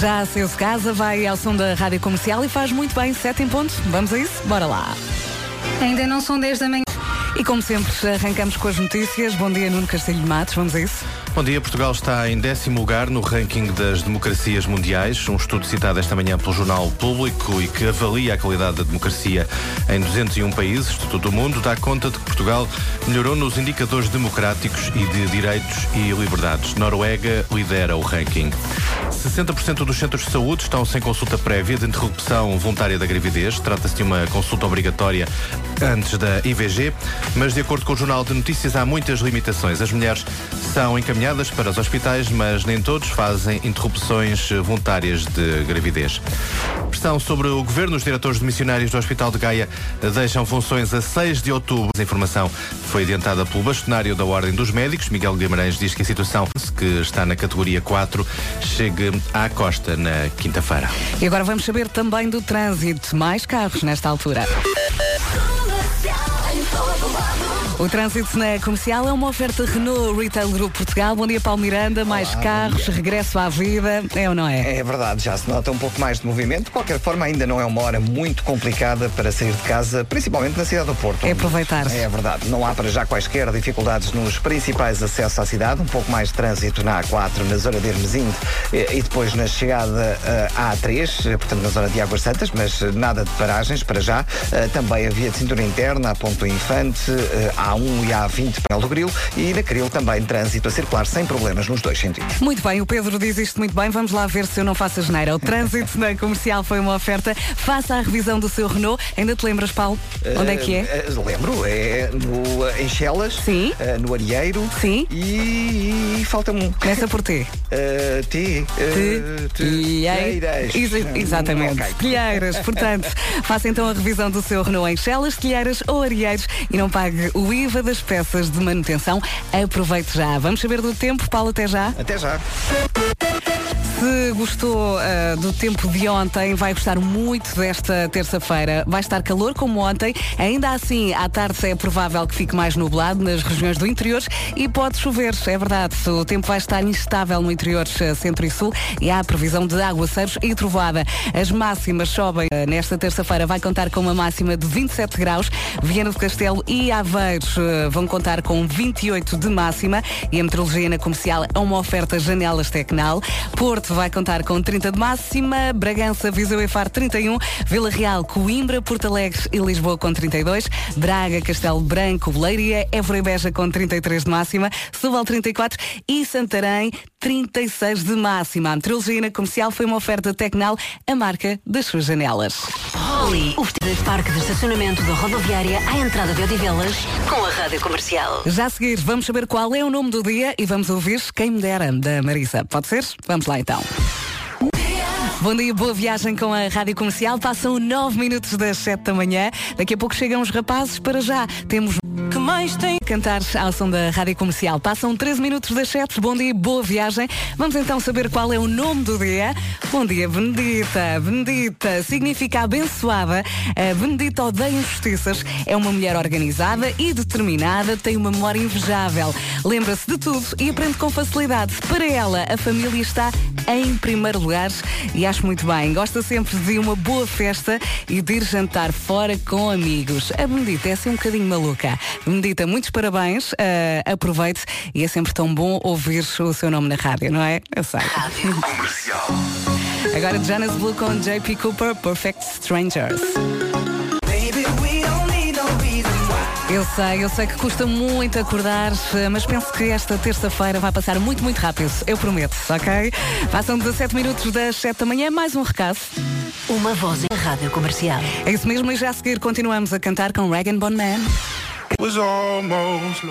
Já saiu de casa, vai ao som da rádio comercial e faz muito bem, sete em ponto. Vamos a isso? Bora lá. Ainda não são 10 da manhã. E como sempre, arrancamos com as notícias. Bom dia, Nuno Castilho de Matos. Vamos a isso? Bom dia, Portugal está em décimo lugar no ranking das democracias mundiais, um estudo citado esta manhã pelo Jornal Público e que avalia a qualidade da democracia em 201 países de todo o mundo, dá conta de que Portugal melhorou nos indicadores democráticos e de direitos e liberdades. Noruega lidera o ranking. 60% dos centros de saúde estão sem consulta prévia de interrupção voluntária da gravidez. Trata-se de uma consulta obrigatória antes da IVG, mas de acordo com o Jornal de Notícias há muitas limitações. As mulheres são encaminhadas para os hospitais, mas nem todos fazem interrupções voluntárias de gravidez. Pressão sobre o governo, os diretores de missionários do Hospital de Gaia deixam funções a 6 de outubro. A informação foi adiantada pelo bastonário da Ordem dos Médicos. Miguel Guimarães diz que a situação, que está na categoria 4, chegue à costa na quinta-feira. E agora vamos saber também do trânsito. Mais carros nesta altura. O trânsito na comercial é uma oferta Renault Retail Group Portugal. Bom dia, Paulo Miranda. Mais Olá, carros, regresso à vida. É ou não é? É verdade, já se nota um pouco mais de movimento. De qualquer forma, ainda não é uma hora muito complicada para sair de casa, principalmente na cidade do Porto. É aproveitar. É verdade. Não há para já quaisquer dificuldades nos principais acessos à cidade. Um pouco mais de trânsito na A4, na zona de Hermesinde eh, e depois na chegada eh, à A3, eh, portanto na zona de Águas Santas, mas nada de paragens para já. Também a via de cintura interna, a Ponto Infante, eh, A1 e A20 para do Grilo e na Cril também trânsito a circular sem problemas nos dois sentidos. Muito bem, o Pedro diz isto muito bem. Vamos lá ver se eu não faço a geneira. O trânsito na comercial foi uma oferta. Faça a revisão do seu Renault. Ainda te lembras, Paulo? Onde é que é? Eh, eh, lembro, é no, em Chelas, Sim. eh, no Arieiro Sim. e, e falta-me um. Começa por T. Eh, T. eh, Telheiras. Telheiras. Exa- Exatamente. Ok. Telheiras. Portanto, faça então a revisão do seu Renault em Chelas, Telheiras ou Arieiros e não pague o Das peças de manutenção. Aproveite já. Vamos saber do tempo. Paulo, até já. Até já. Se gostou ah, do tempo de ontem, vai gostar muito desta terça-feira. Vai estar calor como ontem. Ainda assim, à tarde é provável que fique mais nublado nas regiões do interior e pode chover. É verdade. O tempo vai estar instável no interior ah, centro e sul e há previsão de aguaceiros e trovoada. As máximas sobem ah, nesta terça-feira. Vai contar com uma máxima de 27 graus. Viana do Castelo e Aveiros ah, vão contar com 28 de máxima e a meteorologia na comercial é uma oferta janelas Tecnal. Porto vai contar com 30 de máxima, Bragança, Viseu e Faro 31, Vila Real, Coimbra, Porto Alegre e Lisboa com 32, Braga, Castelo Branco, Leiria, Évora e Beja com 33 de máxima, Setúbal 34 e Santarém 36 de máxima. A meteorologia comercial foi uma oferta Tecnal, a marca das suas janelas. Holly, o vestido parque de estacionamento da rodoviária à entrada de Odivelas com a rádio comercial. Já a seguir, vamos saber qual é o nome do dia e vamos ouvir Quem Me Dera, da Marisa. Pode ser? Vamos lá então. now. Bom dia, boa viagem com a Rádio Comercial. Passam 9 minutos das 7 da manhã. Daqui a pouco chegam os rapazes. Para já, temos que mais tem cantar ao som da Rádio Comercial. Passam 13 minutos das 7. Bom dia, boa viagem. Vamos então saber qual é o nome do dia. Bom dia, Benedita. Benedita significa abençoada. A Benedita odeia injustiças. É uma mulher organizada e determinada. Tem uma memória invejável. Lembra-se de tudo e aprende com facilidade. Para ela, a família está em primeiro lugar e acho muito bem. Gosta sempre de uma boa festa e de ir jantar fora com amigos. A Benedita é assim um bocadinho maluca. Benedita, muitos parabéns. ah, aproveite e é sempre tão bom ouvir o seu nome na rádio, não é? Eu sei. Agora Jonas Blue com JP Cooper, Perfect Strangers. Eu sei, eu sei que custa muito acordar, mas penso que esta terça-feira vai passar muito, muito rápido. Eu prometo, ok? Passam 17 minutos das 7 da manhã, mais um recado. Uma voz em rádio comercial. É isso mesmo, e já a seguir continuamos a cantar com Regan Bone Man.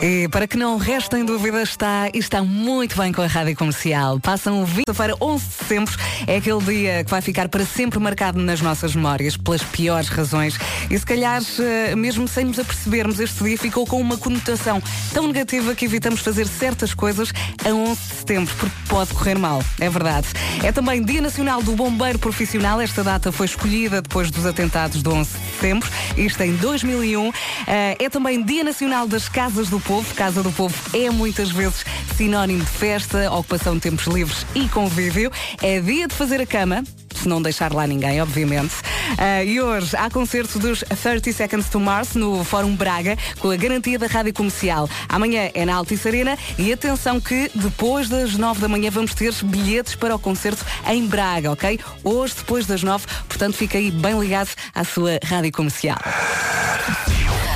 E para que não restem dúvidas, está e está muito bem com a Rádio Comercial. Passam 20-feira, 11 de setembro, é aquele dia que vai ficar para sempre marcado nas nossas memórias, pelas piores razões. E se calhar, eh, mesmo sem nos apercebermos, este dia ficou com uma conotação tão negativa que evitamos fazer certas coisas a 11 de setembro, porque pode correr mal. É verdade. É também Dia Nacional do Bombeiro Profissional. Esta data foi escolhida depois dos atentados do 11 de sempre, isto em 2001. Eh, é também Dia Nacional das Casas do Povo. Casa do Povo é muitas vezes sinónimo de festa, ocupação de tempos livres e convívio. É dia de fazer a cama, não deixar lá ninguém, obviamente. Uh, e hoje há concerto dos 30 Seconds to Mars no Fórum Braga, com a garantia da rádio comercial. Amanhã é na Altice Arena e atenção que depois das 9 da manhã vamos ter bilhetes para o concerto em Braga, ok? Hoje, depois das 9, portanto fica aí bem ligado à sua rádio comercial. Rádio Comercial.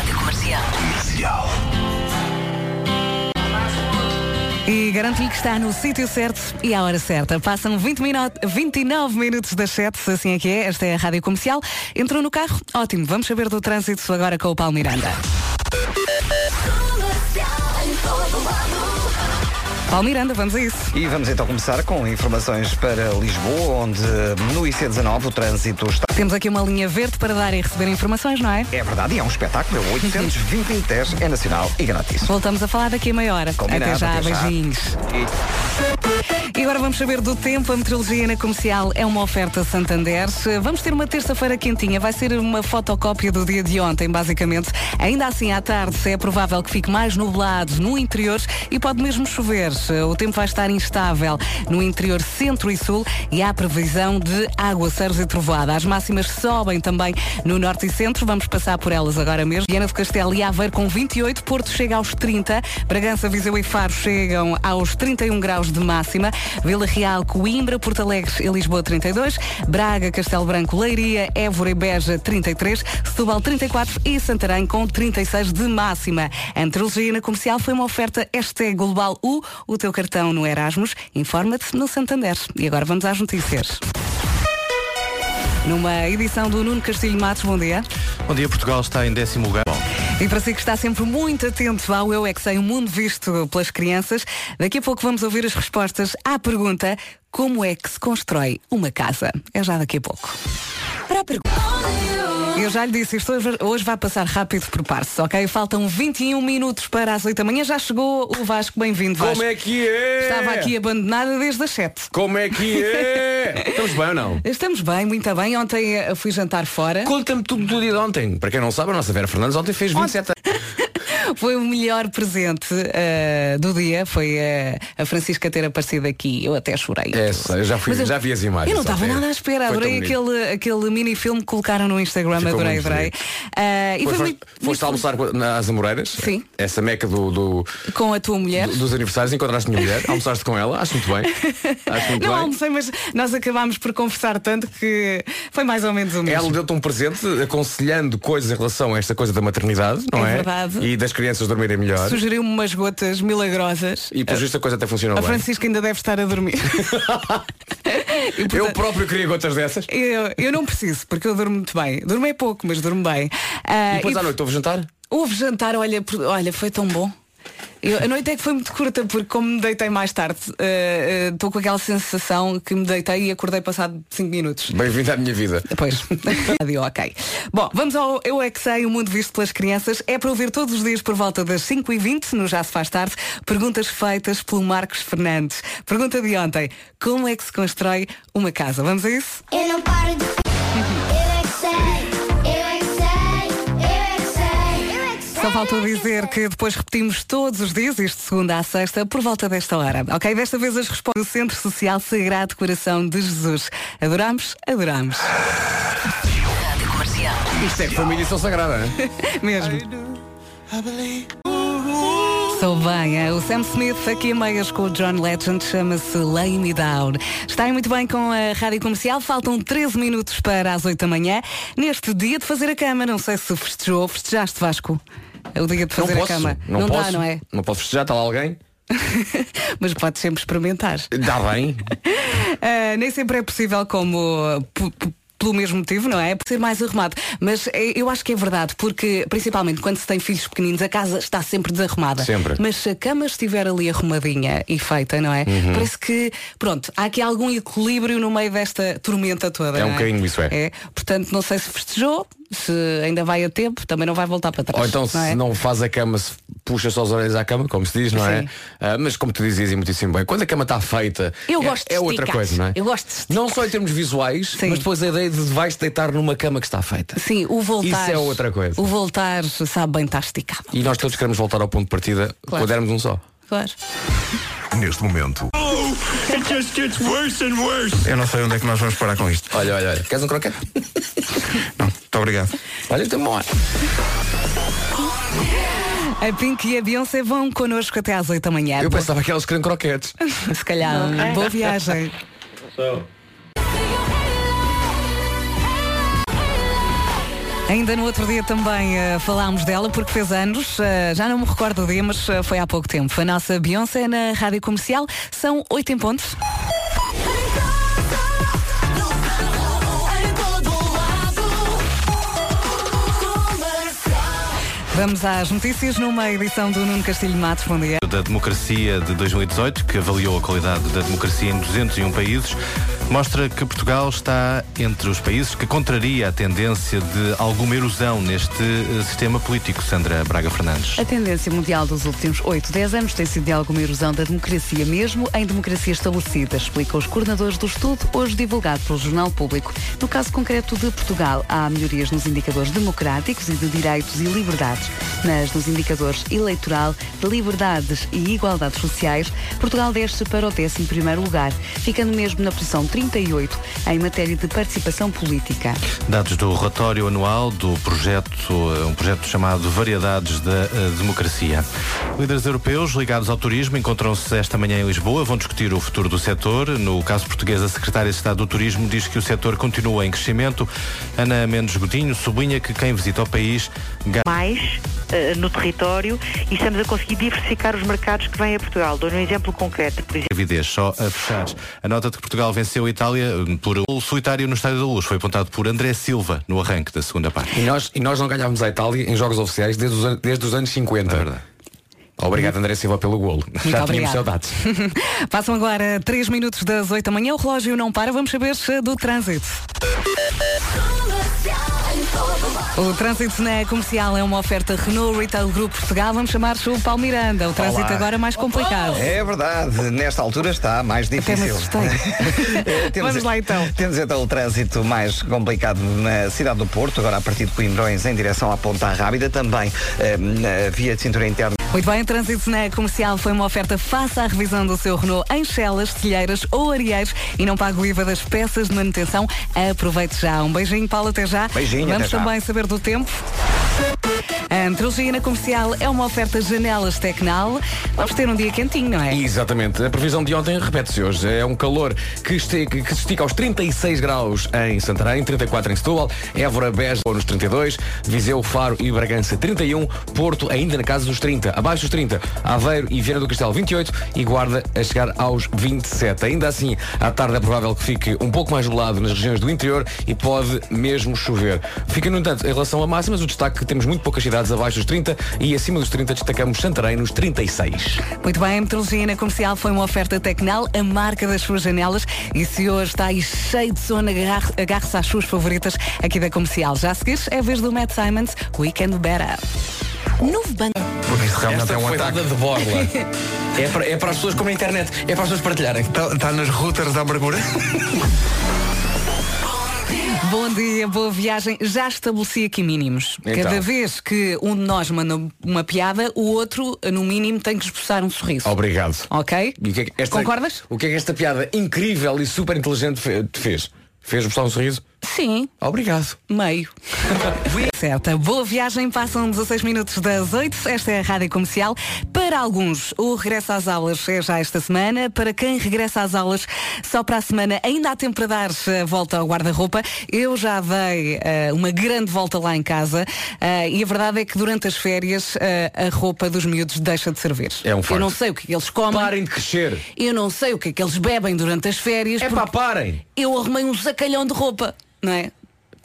E garanto-lhe que está no sítio certo e à hora certa. Passam 20 minu 29 minutos das 7, assim é que é. Esta é a Rádio Comercial. Entrou no carro? Ótimo. Vamos saber do trânsito agora com o Paulo Miranda. Paulo Miranda, vamos a isso. E vamos então começar com informações para Lisboa, onde no IC19 o trânsito está. Temos aqui uma linha verde para dar e receber informações, não é? É verdade, e é um espetáculo, é o 820 é nacional e grátis. Voltamos a falar daqui a meia hora. Combinado, até já, até já. beijinhos. E agora vamos saber do tempo. A meteorologia na comercial é uma oferta Santander. Vamos ter uma terça-feira quentinha. Vai ser uma fotocópia do dia de ontem, basicamente. Ainda assim, à tarde, é provável que fique mais nublado no interior e pode mesmo chover. O tempo vai estar instável no interior centro e sul e há previsão de aguaceiros e trovoada. As máximas sobem também no norte e centro. Vamos passar por elas agora mesmo. Viana do Castelo e Aveiro com 28. Porto chega aos 30. Bragança, Viseu e Faro chegam aos 31 graus de máxima. Vila Real, Coimbra, Porto Alegre e Lisboa 32. Braga, Castelo Branco, Leiria, Évora e Beja 33. Setúbal 34 e Santarém com 36 de máxima. A meteorologia na comercial foi uma oferta hashtag Global U, o teu cartão no Erasmus. Informa-te no Santander. E agora vamos às notícias. Numa edição do Nuno Castilho Matos, bom dia. Bom dia, Portugal está em décimo lugar. Bom, E para si que está sempre muito atento ao Eu É Que Sei, o mundo visto pelas crianças, daqui a pouco vamos ouvir as respostas à pergunta como é que se constrói uma casa? É já daqui a pouco. Para a pergunta. Eu já lhe disse, isto hoje, hoje vai passar rápido por partes, ok? Faltam 21 minutos para as 8 da manhã. Já chegou o Vasco, bem-vindo, Vasco. Como é que é? Estava aqui abandonada desde as 7. Como é que é? Estamos bem ou não? Estamos bem, muito bem. Ontem eh, fui jantar fora. Conta-me tudo do dia de ontem. Para quem não sabe, a nossa Vera Fernandes ontem fez 27 anos. Foi o melhor presente eh, do dia. Foi eh, a Francisca ter aparecido aqui. Eu até chorei. É, eu já, fui, eu- já vi as imagens. Eu não estava nada à espera. Adorei aquele, aquele mini filme que colocaram no Instagram. Ficou adorei, adorei. Ah, e Foste, foi muito, foste muito almoçar nas Amoreiras? Sim. Essa meca do, do- com a tua mulher. do- dos aniversários, encontraste a minha mulher, almoçaste com ela, acho muito bem. Acho muito Não bem. almocei, mas nós acabámos por conversar tanto que foi mais ou menos o mesmo. Ela deu-te um presente aconselhando coisas em relação a esta coisa da maternidade, não É é? verdade. E das crianças dormirem melhor. Sugeriu-me umas gotas milagrosas. E por justo a coisa até funcionou A bem. Francisca ainda deve estar a dormir. E, Eu portanto, próprio queria gotas dessas. eu, eu não preciso, porque eu durmo muito bem. Durmo é pouco, mas durmo bem. Ah, E depois e à noite houve jantar? Houve jantar, olha, olha, foi tão bom. Eu- a noite é que foi muito curta, porque como me deitei mais tarde, eh, estou com aquela sensação que me deitei e acordei passado 5 minutos. Bem-vindo à minha vida. Depois, Rádio, ok. Bom, vamos ao Eu É Que Sei, o mundo visto pelas crianças. É para ouvir todos os dias por volta das 5h20, no Já Se Faz Tarde, perguntas feitas pelo Marcos Fernandes. Pergunta de ontem, como é que se constrói uma casa? Vamos a isso? Eu não paro de. Só faltou dizer que depois repetimos todos os dias, isto de segunda à sexta, por volta desta hora. Ok? Desta vez as respostas do Centro Social Sagrado Coração de Jesus. Adoramos? Adoramos. Isto é uma edição sagrada, hein? Mesmo. Sou bem, é o Sam Smith aqui a meias com o John Legend, chama-se Lay Me Down. Está aí muito bem com a rádio comercial, faltam 13 minutos para as 8 da manhã. Neste dia de fazer a cama, não sei se festejou, festejaste Vasco? É o dia de fazer não a posso. cama. Não, dá, posso. não é? Não posso festejar, está lá alguém? Mas podes sempre experimentar. Dá bem. Ah, nem sempre é possível como uh, pelo mesmo motivo, não é? Por ser mais arrumado. Mas eh, eu acho que é verdade, porque principalmente quando se tem filhos pequeninos, a casa está sempre desarrumada. Sempre. Mas se a cama estiver ali arrumadinha e feita, não é? Uhum. Parece que, pronto, há aqui algum equilíbrio no meio desta tormenta toda. É um não bocadinho isso, é. É. Portanto, não sei se festejou, Se ainda vai a tempo, também não vai voltar para trás. Ou então se não é? não faz a cama, se puxa só as orelhas à cama, como se diz, não é? Sim. Ah, mas como tu dizias e muitíssimo bem, quando a cama está feita, Eu é, gosto de é outra esticar. coisa, não é? Eu gosto de. Não só em termos visuais, Sim. mas depois a ideia de vais deitar numa cama que está feita. Sim, o voltar. Isso é outra coisa. O voltar sabe bem estar esticado. E nós todos queremos voltar ao ponto de partida Claro. quando dermos um só. Claro. Neste momento. Eu não sei onde é que nós vamos parar com isto. Olha, olha, olha. Queres um croquete? Não, muito obrigado. Olha, tem bom ar. A Pink e a Beyoncé vão connosco até às 8 da manhã. Eu pensava que elas queriam croquetes. Se calhar, boa viagem. Ainda no outro dia também eh, falámos dela porque fez anos, eh, já não me recordo o dia, mas eh, foi há pouco tempo. A nossa Beyoncé na rádio comercial são 8 em pontos. Vamos às notícias numa edição do Nuno Castilho Matos. Bom dia. da Democracia de 2018, que avaliou a qualidade da democracia em 201 países, mostra que Portugal está entre os países que contraria a tendência de alguma erosão neste eh, sistema político. Sandra Braga Fernandes. A tendência mundial dos últimos 8, 10 anos tem sido de alguma erosão da democracia, mesmo em democracias estabelecidas, explicam os coordenadores do estudo, hoje divulgado pelo Jornal Público. No caso concreto de Portugal, há melhorias nos indicadores democráticos e de direitos e liberdades, mas nos indicadores eleitoral, de liberdades e igualdades sociais, Portugal desce para o 11º lugar, ficando mesmo na posição 38 em matéria de participação política. Dados do relatório anual do projeto, eh, um projeto chamado Variedades da eh, Democracia. Líderes europeus ligados ao turismo encontram-se esta manhã em Lisboa, vão discutir o futuro do setor. No caso português, a Secretária de Estado do Turismo diz que o setor continua em crescimento. Ana Mendes Godinho sublinha que quem visita o país mais eh, no território e estamos a conseguir diversificar os mercados que vêm a Portugal. Dou-lhe um exemplo concreto, por exemplo. Gravidez, só a fechar. A nota de que Portugal venceu a Itália hum, por um solitário no Estádio da Luz foi apontado por André Silva no arranque da segunda parte. E nós, e nós não ganhávamos a Itália em jogos oficiais desde os, desde os anos 50. É verdade. Obrigado, André Silva, pelo golo. Já obrigada. tínhamos saudades. Passam agora 3 minutos das 8 da manhã. O relógio não para. Vamos saber se do trânsito. O trânsito na comercial é uma oferta Renault Retail Group Portugal. Vamos chamar-se o Paulo Miranda. O trânsito Olá. agora é mais complicado. É verdade, nesta altura está mais Até difícil. assustei. Eh, Vamos lá, então. Temos então o trânsito mais complicado na cidade do Porto, agora a partir de Coimbrões em direção à Ponta Rábida, também eh, na via de cintura interna. Muito bem, o trânsito na comercial foi uma oferta face à revisão do seu Renault em Chelas, Telheiras ou Arieiros e não paga o IVA das peças de manutenção. Aproveite já. Um beijinho, Paulo, até já. Beijinho, Vamos até já. também saber do tempo. A Antrologia na comercial é uma oferta janelas Tecnal. Vamos ter um dia quentinho, não é? Exatamente. A previsão de ontem repete-se hoje. É um calor que, que se estica aos 36 graus em Santarém, 34 em Setúbal, Évora, Beja nos 32, Viseu, Faro e Bragança 31, Porto ainda na casa dos 30, abaixo dos 30, Aveiro e Viana do Castelo 28 e Guarda a chegar aos 27. Ainda assim, à tarde é provável que fique um pouco mais gelado nas regiões do interior e pode mesmo chover. Fica, no entanto, em relação a máximas, o destaque que temos muito poucas cidades abaixo dos 30 e acima dos 30 destacamos Santarém nos 36. Muito bem, a metrologia na comercial foi uma oferta Tecnal, a marca das suas janelas. E se hoje está aí cheio de sono, agarre- agarre-se às suas favoritas aqui da comercial. Já a seguir, é a vez do Matt Simons, Weekend Better. Novo bando. Porque isto realmente Esta é um foi ataque. de borla. é, para, é para as pessoas como a internet, é para as pessoas partilharem. Está, está nas routers da amargura? Bom dia, boa viagem. Já estabeleci aqui mínimos. Então. Cada vez que um de nós manda uma piada, o outro, no mínimo, tem que expressar um sorriso. Obrigado. Ok? O que é que esta- Concordas? O que é que esta piada incrível e super inteligente te fez? Fez mostrar um sorriso? Sim, Obrigado. meio. Certa. Boa viagem, passam 16 minutos das 8. Esta é a Rádio Comercial. Para alguns, o regresso às aulas é já esta semana. Para quem regressa às aulas só para a semana, ainda há tempo para dar a volta ao guarda-roupa. Eu já dei eh, uma grande volta lá em casa eh, e a verdade é que durante as férias eh, a roupa dos miúdos deixa de servir. É um facto. Eu não sei o que é que eles comem. Parem de crescer. Eu não sei o que é que eles bebem durante as férias. É pá, parem. Eu arrumei um sacalhão de roupa, não é?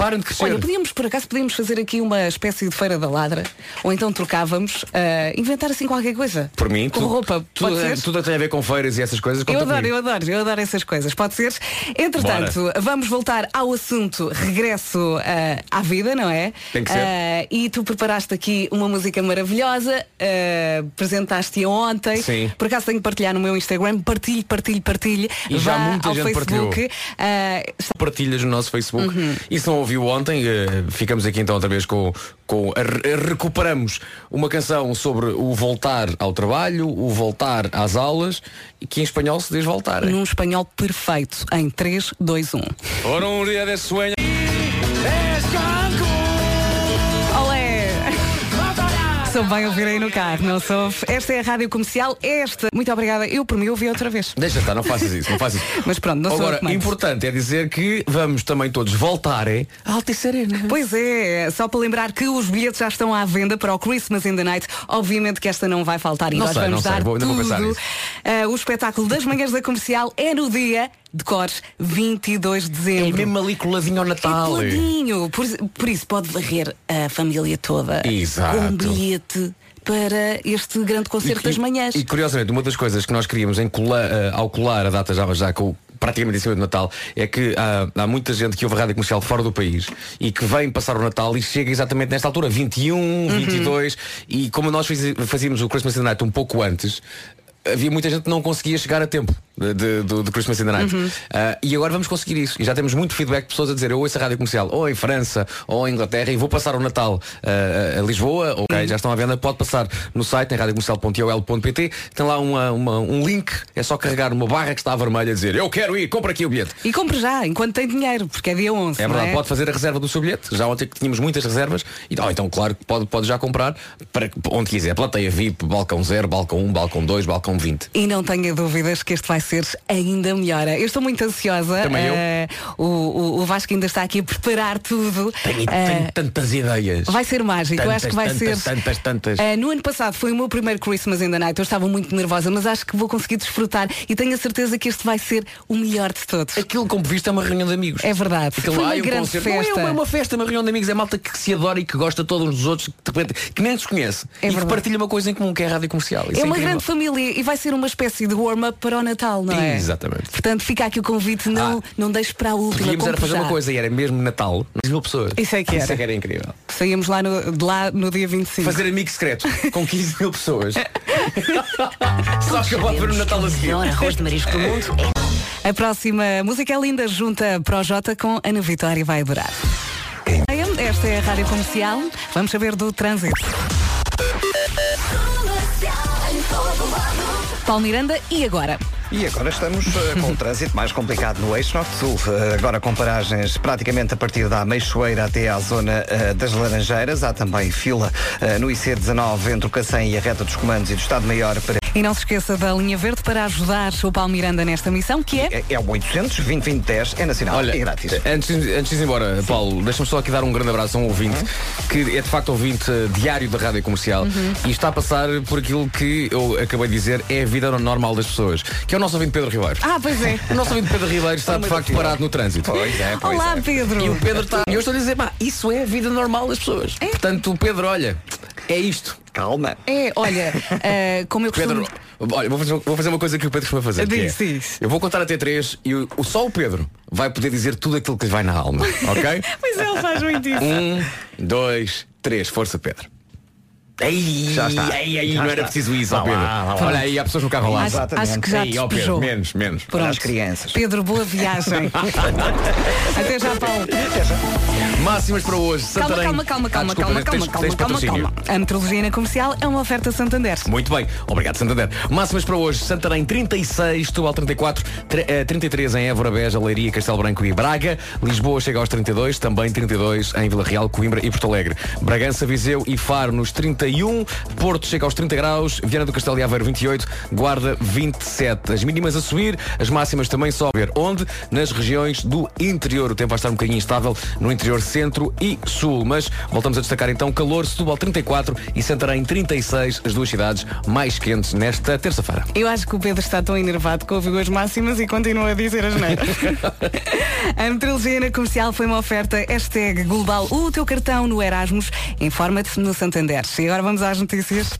Parem de crescer. Olha, podíamos, por acaso, podíamos fazer aqui uma espécie de feira da ladra, ou então trocávamos, ah, inventar assim qualquer coisa. Por mim, Com tu- roupa, tudo, pode ser? tudo tem a ver com feiras e essas coisas. Eu adoro, comigo. eu adoro, eu adoro essas coisas. Pode ser? Entretanto, vamos voltar ao assunto regresso ah, à vida, não é? Tem que ser. Ah, e tu preparaste aqui uma música maravilhosa, apresentaste-a ontem. Sim. Por acaso tenho que partilhar no meu Instagram, partilhe, partilhe, partilhe. E já muita gente Facebook. partilhou. Ah, Partilhas no nosso Facebook. Uhum. E se não ouviu ontem, eh, ficamos aqui então outra vez com. com a a recuperamos uma canção sobre o voltar ao trabalho, o voltar às aulas, e que em espanhol se diz voltar. hein? num espanhol perfeito, em 3, 2, 1. Ora um dia de sueño. Sou bem ouvir aí no carro, não sou? Esta é a rádio comercial, esta. Muito obrigada. Eu por mim ouvi outra vez. Deixa estar, não faças isso, não faças isso. Mas pronto, não sou Agora, que mando. importante é dizer que vamos também todos voltar hein, à Alta e Serena. Pois é, só para lembrar que os bilhetes já estão à venda para o Christmas in the Night. Obviamente que esta não vai faltar e Não nós sei, vamos não sei, dar vou- ainda vou tudo. pensar nisso. Ah, o espetáculo das manhãs da comercial é no dia de cores 22 de dezembro. É mesmo ali coladinho ao Natal. É coladinho. Por, por isso pode varrer a família toda Exato. com um bilhete para este grande concerto das manhãs. E curiosamente, uma das coisas que nós queríamos em colar, eh, ao colar a data já, já com praticamente em cima do Natal é que há, há muita gente que ouve a rádio comercial fora do país e que vem passar o Natal e chega exatamente nesta altura, 21, Uhum. 22 e como nós fazíamos o Christmas Night um pouco antes havia muita gente que não conseguia chegar a tempo de, do, do Christmas in the Night Uhum. Ah, e agora vamos conseguir isso e já temos muito feedback de pessoas a dizer eu ouço a rádio comercial ou em França ou em Inglaterra e vou passar o Natal ah, a Lisboa Uhum. ok, já estão à venda, pode passar no site em radiocomercial.ol.pt tem lá uma- uma- um link, é só carregar uma barra que está vermelha a dizer eu quero ir, compra aqui o bilhete E compre já, enquanto tem dinheiro, porque é dia 11. é não verdade, pode fazer a reserva do seu bilhete. Já ontem que tínhamos muitas reservas. E, oh, então, claro, que pode, pode já comprar para onde quiser. Plateia VIP, balcão 0, balcão 1, balcão 2, balcão 20. E não tenha dúvidas que este vai ser ainda melhor. Eu estou muito ansiosa. Também eu. Eh, o, o, Vasco ainda está aqui a preparar tudo. Tenho, Eh, tenho tantas ideias. Vai ser mágico, eu acho que vai Tantas, ser. Tantas, tantas. Eh, no ano passado foi o meu primeiro Christmas in the Night. Eu estava muito nervosa, mas acho que vou conseguir desfrutar e tenho a certeza que este vai ser o melhor de todos. Aquilo, como visto, é uma reunião de amigos. É verdade. Aquilo, foi uma ai, um grande concerto. festa. Não é uma, festa, uma reunião de amigos. É malta que se adora e que gosta todos uns dos outros, que, de repente, que nem se conhece. É e que verdade. partilha uma coisa em comum, que é a rádio comercial. Isso É uma incrível. grande família e vai ser uma espécie de warm-up para o Natal, não é? Exatamente. Portanto, fica aqui o convite, não, não deixe para a última. Podíamos era fazer já. uma coisa e era mesmo Natal, 10 mil pessoas. Isso é que era. Isso é que era incrível. Saímos lá no, de lá no dia 25. Fazer amigo secreto com 15 mil pessoas. Só acabar para o Natal a seguir. Arroz de marisco do mundo é A próxima música é linda, junta Pro J com Ana Vitória e vai adorar. Esta é a Rádio Comercial. Vamos saber do trânsito. Paulo Miranda, e agora? E agora estamos eh, com o trânsito mais complicado no eixo norte-sul. Eh, agora com paragens praticamente a partir da Meixoeira até à zona eh, das Laranjeiras. Há também fila no IC19 entre o Cacém e a reta dos comandos e do Estado-Maior para E não se esqueça da linha verde para ajudar o Paulo Miranda nesta missão, que é. É, é o 800 20 20 10, é nacional Olha, e grátis. antes, antes de ir embora, Paulo, deixa-me só aqui dar um grande abraço a um ouvinte que é de facto ouvinte eh, diário da rádio comercial e está a passar por aquilo que eu acabei de dizer é a vida normal das pessoas, que é o nosso ouvinte Pedro Ribeiro. Ah, pois é. O nosso ouvinte Pedro Ribeiro está de facto parado no trânsito. Pois é, pois Olá, é. Pedro. E o Pedro está. Eu estou a dizer, pá, isso é a vida normal das pessoas. Portanto, o Pedro, olha, é isto. Calma. É, olha, eh, como eu costumo. Pedro, olha, vou fazer, vou fazer uma coisa que o Pedro costuma fazer. que Diz, é, diz. Eu vou contar até três e o- só o Pedro vai poder dizer tudo aquilo que lhe vai na alma, ok? Mas ele faz muito isso. um, dois, três, força Pedro. Ei, Já está. Ei, ei, Já não era está. preciso isso, Pedro. lá, lá. Olha aí, há pessoas no carro ao lado. Acho, Exatamente. acho que já Ei, ó Pedro, despejou. menos, menos. Para as crianças. Pedro, boa viagem. Até já, Paulo. Máximas para hoje. Calma, Santarém. calma, calma, Ah, calma, desculpa, calma, tens- calma, tens calma, calma, calma. A metrologia na comercial é uma oferta Santander. Muito bem, obrigado Santander. Máximas para hoje, Santarém 36, Setúbal 34, tre- eh, 33 em Évora, Beja, Leiria, Castelo Branco e Braga. Lisboa chega aos 32, também 32 em Vila Real, Coimbra e Porto Alegre. Bragança, Viseu e Faro nos 31 31, Porto chega aos 30 graus, Viana do Castelo e Aveiro 28, Guarda 27. As mínimas a subir, as máximas também sobem. Onde? Nas regiões do interior. O tempo vai estar um bocadinho instável no interior centro e sul. Mas voltamos a destacar então calor, Setúbal 34 e Santarém 36, as duas cidades mais quentes nesta terça-feira. Eu acho que o Pedro está tão enervado que ouviu as máximas e continua a dizer as neiras. a metrologia na comercial foi uma oferta hashtag global o teu cartão no Erasmus. Informa-te no Santander. Agora vamos às notícias.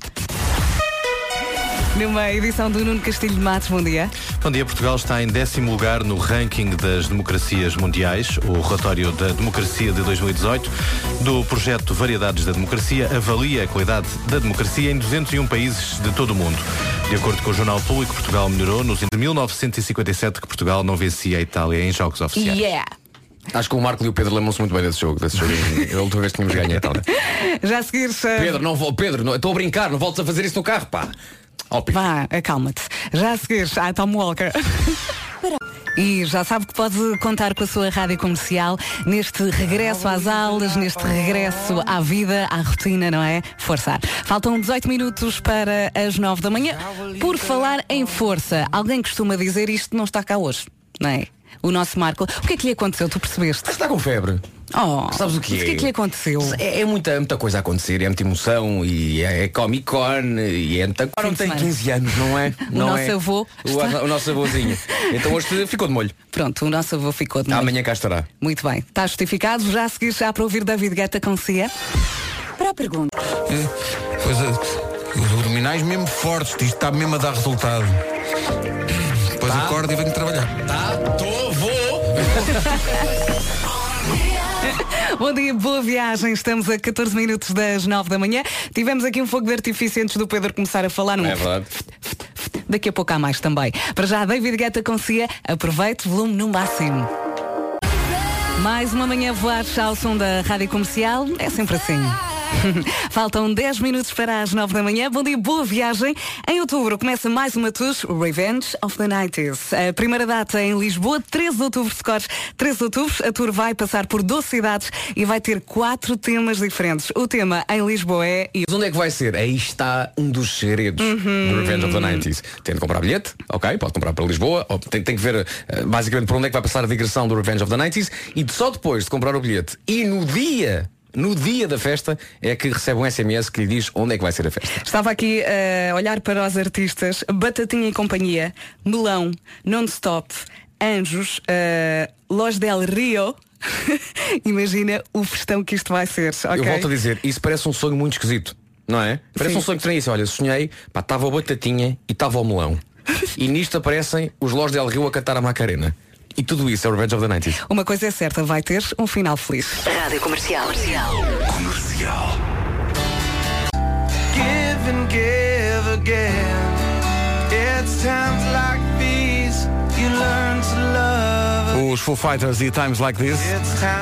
Numa edição do Nuno Castilho de Matos, bom dia. Bom dia, Portugal está em décimo lugar no ranking das democracias mundiais. O relatório da democracia de 2018 do projeto Variedades da Democracia avalia a qualidade da democracia em 201 países de todo o mundo. De acordo com o Jornal Público, Portugal melhorou nos de 1957 que Portugal não vencia a Itália em jogos oficiais. Yeah! Acho que o Marco e o Pedro lembram-se muito bem desse jogo. Desse jogo. a última vez que tínhamos ganho a Itália. Já a seguir. eh, Pedro, não vou, Pedro, estou a brincar, não voltes a fazer isso no carro, pá. Oh. Vá, acalma-te. Já a seguir, a Tom Walker. E já sabe que pode contar com a sua rádio comercial neste regresso às aulas, neste regresso à vida, à rotina, não é? Forçar. Faltam 18 minutos para as 9 da manhã. Por falar em força, alguém costuma dizer isto não está cá hoje, não é? O nosso Marco. O que é que lhe aconteceu? Tu percebeste? Está com febre. Oh, Sabes o que é? O que é que lhe aconteceu? É, é muita, muita coisa a acontecer, é muita emoção e é, é Comic Con e é muita... Fim de tem semana. 15 anos, não é? O não nosso é? avô O, está- o nosso avôzinho. Então hoje ficou de molho. Pronto, o nosso avô ficou de molho. Amanhã cá estará. Muito bem. Está justificado. Já a seguir, já para ouvir David Guetta com Cia. Para a pergunta. Coisa, os abdominais mesmo fortes, isto está mesmo a dar resultado. Depois acordo e venho trabalhar. Tá, tô. Bom dia, boa viagem. Estamos a 14 minutos das 9 da manhã. Tivemos aqui um fogo de artifício antes do Pedro começar a falar. Um É verdade. Daqui a pouco há mais também. Para já, David Guetta com Cia. Aproveite, volume no máximo. Mais uma manhã voar ao som da Rádio Comercial. É sempre assim. Faltam 10 minutos para as 9 da manhã. Bom dia, boa viagem. Em outubro começa mais uma tour, Revenge of the 90s. A primeira data em Lisboa, 13 de outubro, scores 13 de outubro. A tour vai passar por 12 cidades e vai ter quatro temas diferentes. O tema em Lisboa é... Mas onde é que vai ser? Aí está um dos segredos Uhum. do Revenge of the 90s. Tem de comprar bilhete, ok, pode comprar para Lisboa, tem, tem que ver eh, basicamente por onde é que vai passar a digressão do Revenge of the 90s e só depois de comprar o bilhete e no dia, no dia da festa, é que recebe um SMS que lhe diz onde é que vai ser a festa. Estava aqui a olhar para os artistas Batatinha e Companhia, Melão, Non-Stop, Anjos, uh, Los del Rio. Imagina o festão que isto vai ser. Eu ok? volto a dizer, isso parece um sonho muito esquisito, não é? Parece Sim. um sonho que tem isso. Olha, sonhei, pá, estava o Batatinha e estava o Melão. e nisto aparecem os Los del Rio a cantar a Macarena. E tudo isso é o Revenge of the 90s. Uma coisa é certa, vai ter um final feliz. Rádio Comercial. Comercial. Give and give again. It's times like Os Foo Fighters e Times Like This.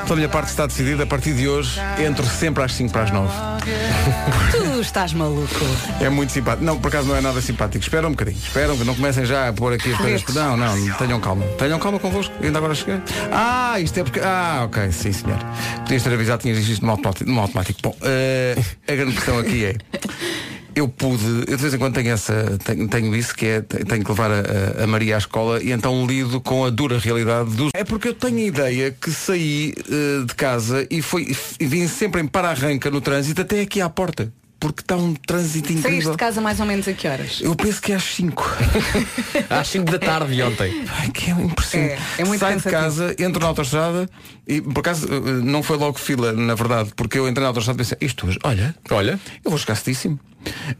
Toda a minha parte está decidida. A partir de hoje, entro sempre às 5 para as 9. Tu estás maluco. É muito simpático. Não, por acaso não é nada simpático. Espera um bocadinho. Esperam que não comecem já a pôr aqui as coisas. Não, não, tenham calma. Tenham calma convosco. Ainda agora cheguei. Ah, isto é porque. Ah, ok, sim, senhor. Podias ter avisado, tinhas isto no automático. No automático. Bom, eh, a grande questão aqui é. Eu pude, eu de vez em quando tenho essa, tenho, tenho isso que é, tenho que levar a, a- Maria à escola e então lido com a dura realidade dos. É porque eu tenho a ideia que saí eh, de casa e foi e vim sempre em para-arranca no trânsito até aqui à porta. Porque está um trânsito Saíste incrível. de casa mais ou menos a que horas? Eu penso que é às 5. Às 5 da tarde de ontem. Ai, que é impressionante. É, é muito Saio de casa, entro na autostrada e por acaso eh, não foi logo fila, na verdade, porque eu entrei na autostrada e pensei, isto hoje, olha, Olha, eu vou chegar cedíssimo.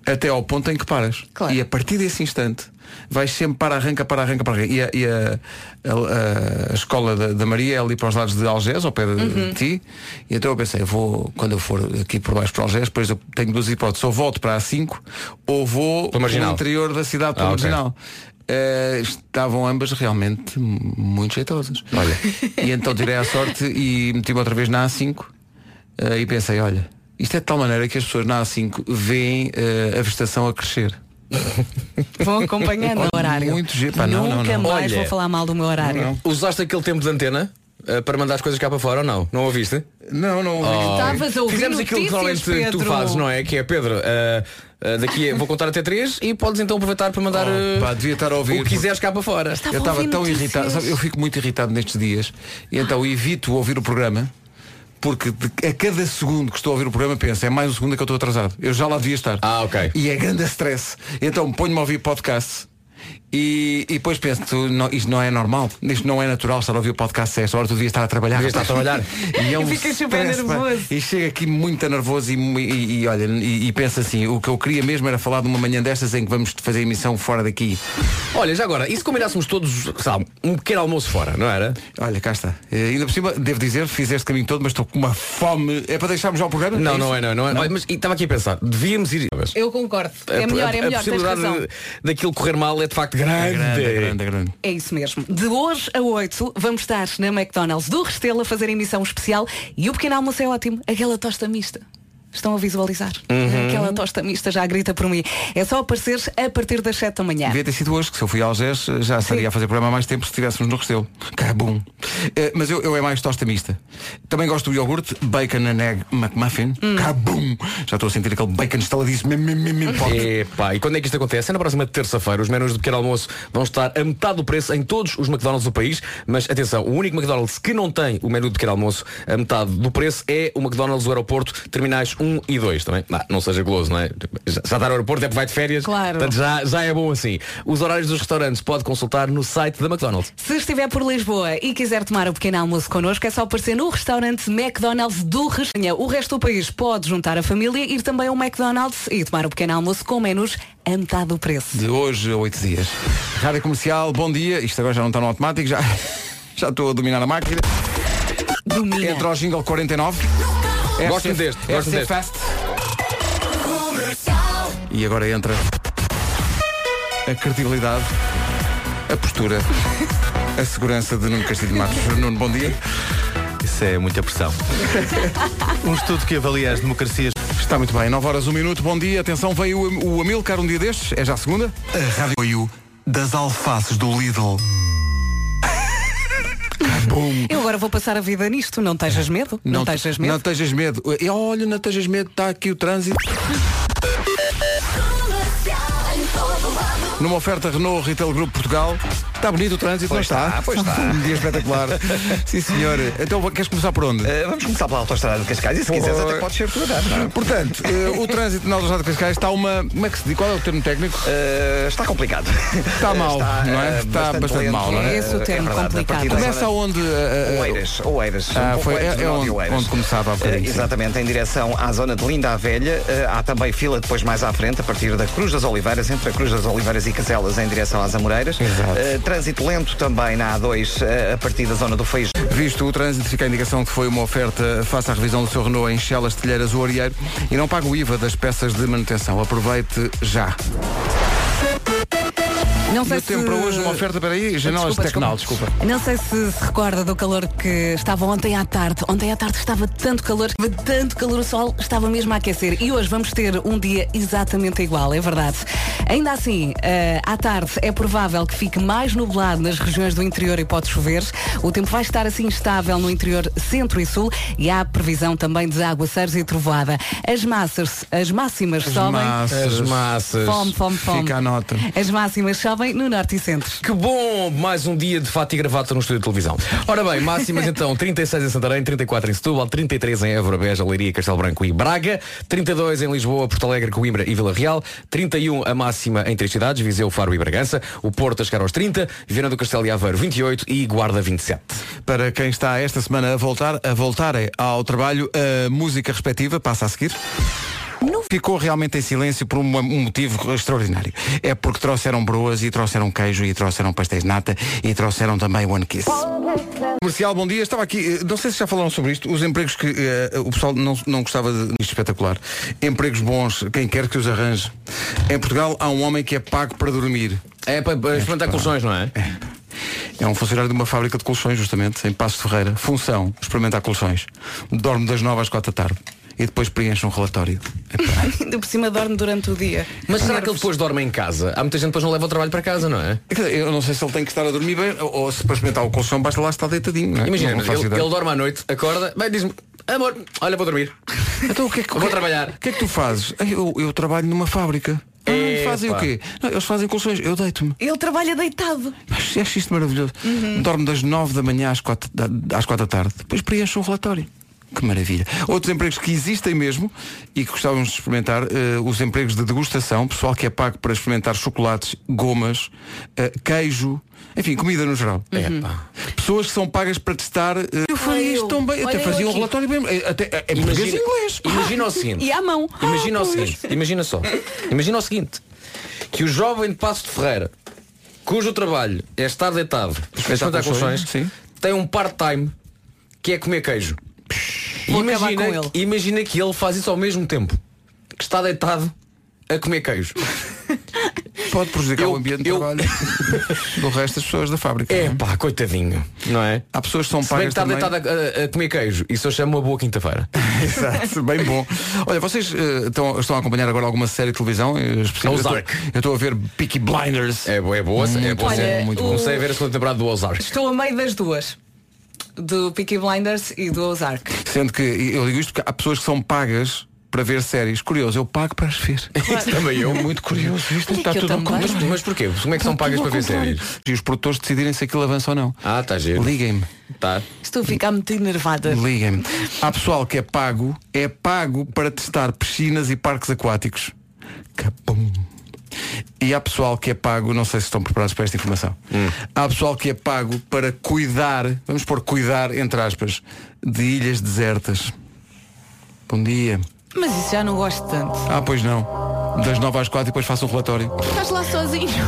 Até ao ponto em que paras. Claro. E a partir desse instante vais sempre para arranca, para arranca, para arranca. E a, e a- a- a escola da, da Maria é ali para os lados de Algés, ao pé de, Uhum. de ti. E então eu pensei, vou, quando eu for aqui por baixo para Algés, depois eu tenho duas hipóteses, ou volto para a 5 ou vou Marginal. para o interior da cidade para Ah, a ok. marginal. Eh, estavam ambas realmente muito jeitosas. Olha. E então tirei a sorte e meti-me outra vez na A5 eh, e pensei, olha, isto é de tal maneira que as pessoas na A5 veem eh, a vegetação a crescer. Vão acompanhando o horário. Muito giro. Pá, não, Nunca não, não. mais Olha, vou falar mal do meu horário. Não. usaste aquele tempo de antena? eh, para mandar as coisas cá para fora ou não? Não ouviste? Não, não ouvi. Oh, Estavas a ouvir Fizemos aquilo que notícias, normalmente tu fazes, não é? Que é, Pedro, eh, eh, daqui vou contar até três e podes então aproveitar para mandar Oh, Pá, devia estar a ouvir. o que quiseres cá para fora. Eu estava tão irritado, sabe, eu fico muito irritado nestes dias e então evito ouvir o programa porque a cada segundo que estou a ouvir o programa penso, é mais um segundo que eu estou atrasado. Eu já lá devia estar. Ah, ok. E é grande stress. Então ponho-me a ouvir podcast e, e depois penso, tu, não, isto não é normal, isto não é natural estar a ouvir o podcast a esta hora, tu devias estar a trabalhar. Devias estar a trabalhar. E é um E ficas super nervoso. E chega aqui muito nervoso e, e, e olha, e, e pensa assim, o que eu queria mesmo era falar de uma manhã destas em que vamos fazer emissão fora daqui. Olha, já agora, e se combinássemos todos, sabe, um pequeno almoço fora, não era? Olha, cá está. Eh, ainda por cima, devo dizer, fiz este caminho todo, mas estou com uma fome. É para deixarmos já o programa? Não, É não é, não é, não é. Olha, mas e estava aqui a pensar, devíamos ir. Eu concordo. É A- melhor, a- é a melhor, tens possibilidade razão. de- daquilo correr mal é de facto grande. É grande, é grande, é grande. É isso mesmo. De hoje a 8 vamos estar na McDonald's do Restelo a fazer emissão especial e o pequeno almoço é ótimo. Aquela tosta mista. Estão a visualizar? Uhum. Aquela tosta mista já grita por mim. É só aparecer a partir das 7 da manhã. Devia ter sido hoje, que se eu fui a Algés já estaria a fazer programa há mais tempo se estivéssemos no Restelo. Cabum. Eh, mas eu, eu é mais tosta mista. Também gosto do iogurte, bacon and egg McMuffin. Hum. Cabum. Já estou a sentir aquele bacon estaladíssimo. Mim, mim, mim, mim, pote. Epá, e quando é que isto acontece? É na próxima terça-feira. Os menus do pequeno almoço vão estar a metade do preço em todos os McDonald's do país. Mas atenção, o único McDonald's que não tem o menu de pequeno almoço a metade do preço é o McDonald's do aeroporto, terminais 1 e 2 também. Bah, não seja goloso, não é? Já, já está no aeroporto, é porque vai de férias. Claro. Portanto, já, já é bom assim. Os horários dos restaurantes pode consultar no site da McDonald's. Se estiver por Lisboa e quiser tomar o pequeno almoço connosco, é só aparecer no restaurante McDonald's do Restanha. O resto do país pode juntar a família, ir também ao McDonald's e tomar o pequeno almoço com menus a metade do preço. De hoje a oito dias. Rádio Comercial, bom dia. Isto agora já não está no automático, já, já estou a dominar a máquina. Domina. Entra o jingle 49. Gosto deste, gosto FC deste. Fast. E agora entra a credibilidade, a postura, a segurança de Nuno Castilho de Matos. Nuno, bom dia. Isso é muita pressão. um estudo que avalia as democracias. Está muito bem, 9 horas, 1 minuto, bom dia. Atenção, veio o, o Amilcar um dia destes, é já a segunda. A rádio das alfaces do Lidl. Eu agora vou passar a vida nisto, não tejas medo? Não, tejas medo? Não tejas medo. E olha, não tejas medo, está aqui o trânsito. Numa oferta Renault Retail Group Portugal. Está bonito o trânsito, Pois não está? está, pois está. Um dia espetacular. Sim, senhor. Então queres começar por onde? Eh, vamos começar pela autostrada de Cascais e se quiseres até podes ser tu a é? Portanto, eh, o trânsito na Autostrada de Cascais está uma. Como é que se diz? Qual é o termo técnico? Eh, está complicado. Está mal, Está, não é? Está bastante lento. mal, não é? É esse o termo É verdade, a complicado. Começa zona- onde? Oeiras, Oeiras. Ah, um foi- é- é onde- Oeiras. onde começava Eh, sim. Exatamente, em direção à zona de Linda a Velha. Há também fila depois mais à frente, a partir da Cruz das Oliveiras, entre a Cruz das Oliveiras e Caselas, em direção às Amoreiras. Exato. Trânsito lento também na A2, eh, a partir da zona do Feijó. Visto o trânsito, fica a indicação que foi uma oferta, faça a revisão do seu Renault em Chelas, Telheiras, o Arieiro e não paga o IVA das peças de manutenção. Aproveite já. Não E sei o tempo para hoje, uma oferta, peraí, janelas Desculpa, Tecnal, desculpa. Não sei se se recorda do calor que estava ontem à tarde. Ontem à tarde estava tanto calor, estava tanto calor, o sol estava mesmo a aquecer. E hoje vamos ter um dia exatamente igual, é verdade. Ainda assim, eh, à tarde é provável que fique mais nublado nas regiões do interior e pode chover. O tempo vai estar assim estável no interior centro e sul e há previsão também de aguaceiros e trovoada. As massas, as máximas sobem. massas. As massas. Fome, fome, fome. Fica a nota. As máximas sobem no norte e centro. Que bom! Mais um dia de fato e gravata no estúdio de televisão. Ora bem, máximas então, 36 em Santarém, 34 em Setúbal, 33 em Évora, Beja, Leiria, Castelo Branco e Braga, 32 em Lisboa, Porto Alegre, Coimbra e Vila Real, 31 a máxima em três cidades, Viseu, Faro e Bragança, o Porto a chegar aos 30, Viana do Castelo e Aveiro 28 e Guarda 27. Para quem está esta semana a voltar, a voltarem ao trabalho, a música respectiva passa a seguir. Não ficou realmente em silêncio por um, um motivo extraordinário. É porque trouxeram broas e trouxeram queijo e trouxeram pastéis de nata e trouxeram também One Kiss. Comercial, bom dia. Estava aqui, eh, não sei se já falaram sobre isto, os empregos que eh, o pessoal não, não gostava de isto espetacular. Empregos bons, quem quer que os arranje. Em Portugal há um homem que é pago para dormir. É para, para experimentar colchões, não é? É um funcionário de uma fábrica de colchões, justamente, em Passo Ferreira. Função, experimentar colchões. Dorme das 9 às 4 da tarde. E depois preenche um relatório. Ainda por cima dorme durante o dia. Mas será que ele depois dorme em casa? Há muita gente que depois não leva o trabalho para casa, não é? Eu não sei se ele tem que estar a dormir bem ou, se para experimentar o colchão basta lá estar deitadinho. Não é? Imagina, Não faço ele, ele dorme à noite, acorda, bem, diz-me, amor, olha, vou dormir. Então o que é que, Vou trabalhar. O que é que tu fazes? "Ai, Eu, eu trabalho numa fábrica. Ah, Epá. fazem o quê? Não, eles fazem colchões, eu deito-me. Ele trabalha deitado. Mas acho isto maravilhoso. Dorme das nove da manhã às quatro da, às quatro da tarde. Depois preenche um relatório. Que maravilha. Outros empregos que existem mesmo e que gostávamos de experimentar, eh, os empregos de degustação, pessoal que é pago para experimentar chocolates, gomas, eh, queijo, enfim, comida no geral. Epá. Pessoas que são pagas para testar. eh, eu faria isto tão bem. Até fazia um relatório bem. Até, em português e inglês. imagina o seguinte. E à mão. Imagina Ah, o pois. seguinte, imagina só. Imagina o seguinte, que o jovem de Passo de Ferreira, cujo trabalho é estar deitado, a experimentar colchões, colchões, tem um part-time que é comer queijo. Imagina, com ele. imagina que ele faz isso ao mesmo tempo. Que está deitado a comer queijo. Pode prejudicar Eu- o ambiente de eu- trabalho do resto das pessoas da fábrica. É pá, coitadinho, não é? Há pessoas que são Se bem que pagas está deitado a, comer queijo, isso eu chamo uma boa quinta-feira. Exato, bem bom. Olha, vocês eh, estão, estão a acompanhar agora alguma série de televisão? eh, específica? Ozark. Eu estou- a ver Peaky Blinders. É boa, é boa, é Muito boa. bom, é- muito bom. Comecei a ver a segunda temporada do Ozark. Estou a meio das duas. Do Peaky Blinders e do Ozark. Sendo que eu digo isto porque há pessoas que são pagas para ver séries. Curioso, eu pago para as ver. Também eu. Muito curioso. Isto está que eu tudo. Mas, mas porquê? Como é que são Está pagas para ver séries? E os produtores decidirem se aquilo avança ou não. Ah, está giro. Liguem-me. Tá. Estou a ficar muito enervada. Liguem-me. Há pessoal que é pago, é pago para testar piscinas e parques aquáticos. Capum. E há pessoal que é pago, não sei se estão preparados para esta informação. Há pessoal que é pago para cuidar, vamos pôr cuidar, entre aspas, de ilhas desertas. Bom dia. Mas isso já não gosto tanto. Ah, pois não. Das nove às quatro e depois faço um relatório. Estás lá sozinho.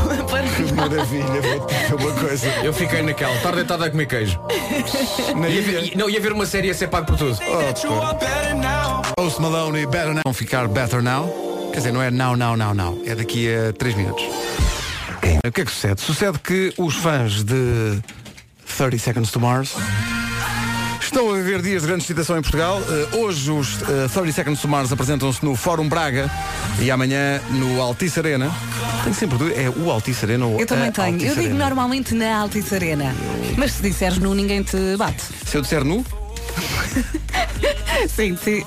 Que maravilha, vou te dizer uma coisa. Eu fiquei naquela, estar deitado a comer queijo. Ia ver, não, ia ver uma série a ser pago por tudo. Post Malone Better Now. Vão ficar Better Now. Quer dizer, não é now, now, now, now. É daqui a 3 minutos. O que é que sucede? Sucede que os fãs de 30 Seconds to Mars estão a viver dias de grande excitação em Portugal. Eh, hoje os eh, 30 Seconds to Mars apresentam-se no Fórum Braga e amanhã no Altice Arena. Tenho sempre dúvida, é o Altice Arena ou Eu também tenho. Altice Eu digo Arena? normalmente na Altice Arena. Mas se disseres nu, ninguém te bate. Se eu disser nu, Sim, sim.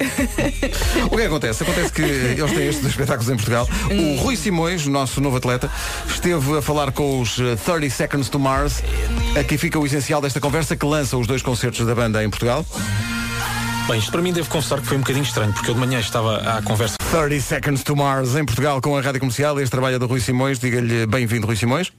O que acontece? Acontece que eles têm estes espetáculos em Portugal. O Rui Simões, o nosso novo atleta, esteve a falar com os eh, 30 Seconds to Mars. Aqui fica o essencial desta conversa que lança os dois concertos da banda em Portugal. Bem, isto para mim devo confessar que foi um bocadinho estranho, porque eu de manhã estava à conversa 30 Seconds to Mars em Portugal com a Rádio Comercial. Este trabalho é do Rui Simões. Diga-lhe bem-vindo, Rui Simões.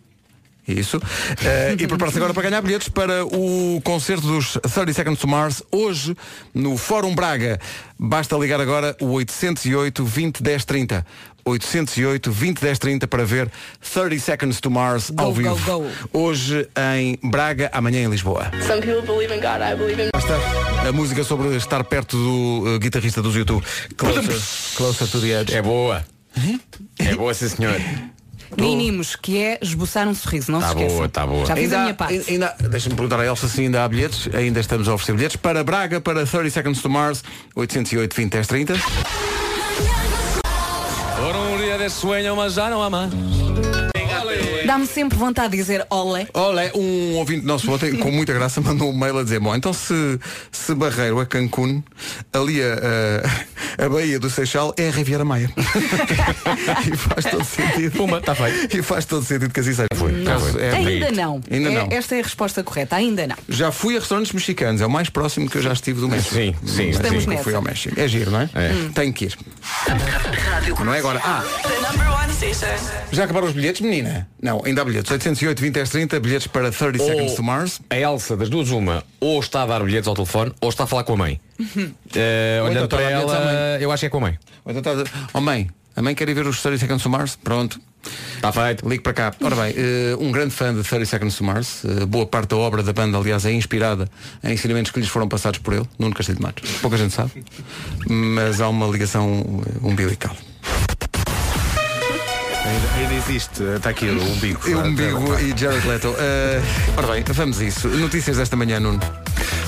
Isso. Eh, e prepara-se agora para ganhar bilhetes para o concerto dos 30 Seconds to Mars hoje no Fórum Braga. Basta ligar agora o 808 20 10 30. 808 20 10 30 para ver 30 Seconds to Mars ao Go, vivo. go, go. Hoje em Braga, amanhã em Lisboa. Some people believe in God, I believe in. A música sobre estar perto do eh, guitarrista dos YouTube. Closer, closer to the edge. É boa. É boa, sim senhor. Mínimos, que é esboçar um sorriso, não Tá se esqueçam. boa, tá boa. Já fiz Ainda a minha parte. ainda- Deixa-me perguntar a Elsa se ainda há bilhetes. Ainda estamos a oferecer bilhetes para Braga, para 30 Seconds to Mars, 808 20 10 30. Por um dia de sueño, mas já não há mais. Dá-me sempre vontade de dizer olé. Olha, um ouvinte nosso ontem, com muita graça, mandou um mail a dizer, bom, então se, se Barreiro é Cancún, ali a, a, a Baía do Seixal é a Riviera Maia. e faz todo sentido. Puma, está feito. E faz todo sentido que assim seja. Não. Caso- é Ainda não. Ainda É- não. Esta é a resposta correta. Ainda não. Já fui a restaurantes mexicanos, é o mais próximo que eu já estive do México. Sim, sim, Mas Estamos nunca nessa. fui ao México. É giro, não é? É. Tenho que ir. Não é agora. Ah, já acabaram os bilhetes, menina? Não, ainda há bilhetes. 808 20 10 30, bilhetes para 30 Seconds to Mars. a Elsa, das duas, uma, ou está a dar bilhetes ao telefone, ou está a falar com a mãe. Eh, Ou então olhando está a para dar bilhetes à ela, eu acho que é com a mãe. Ou então está a oh mãe, a mãe quer ir ver os 30 Seconds to Mars? Pronto. Está feito. Ligue para cá. Ora bem, eh, um grande fã de 30 Seconds to Mars, eh, boa parte da obra da banda, aliás, é inspirada em ensinamentos que lhes foram passados por ele, Nuno Castilho de Matos. Pouca gente sabe, mas há uma ligação eh, umbilical. Ainda, ainda existe. Está aqui o umbigo. E o umbigo e Jared Leto. Eh, ora bem, vamos a isso. Notícias desta manhã, Nuno.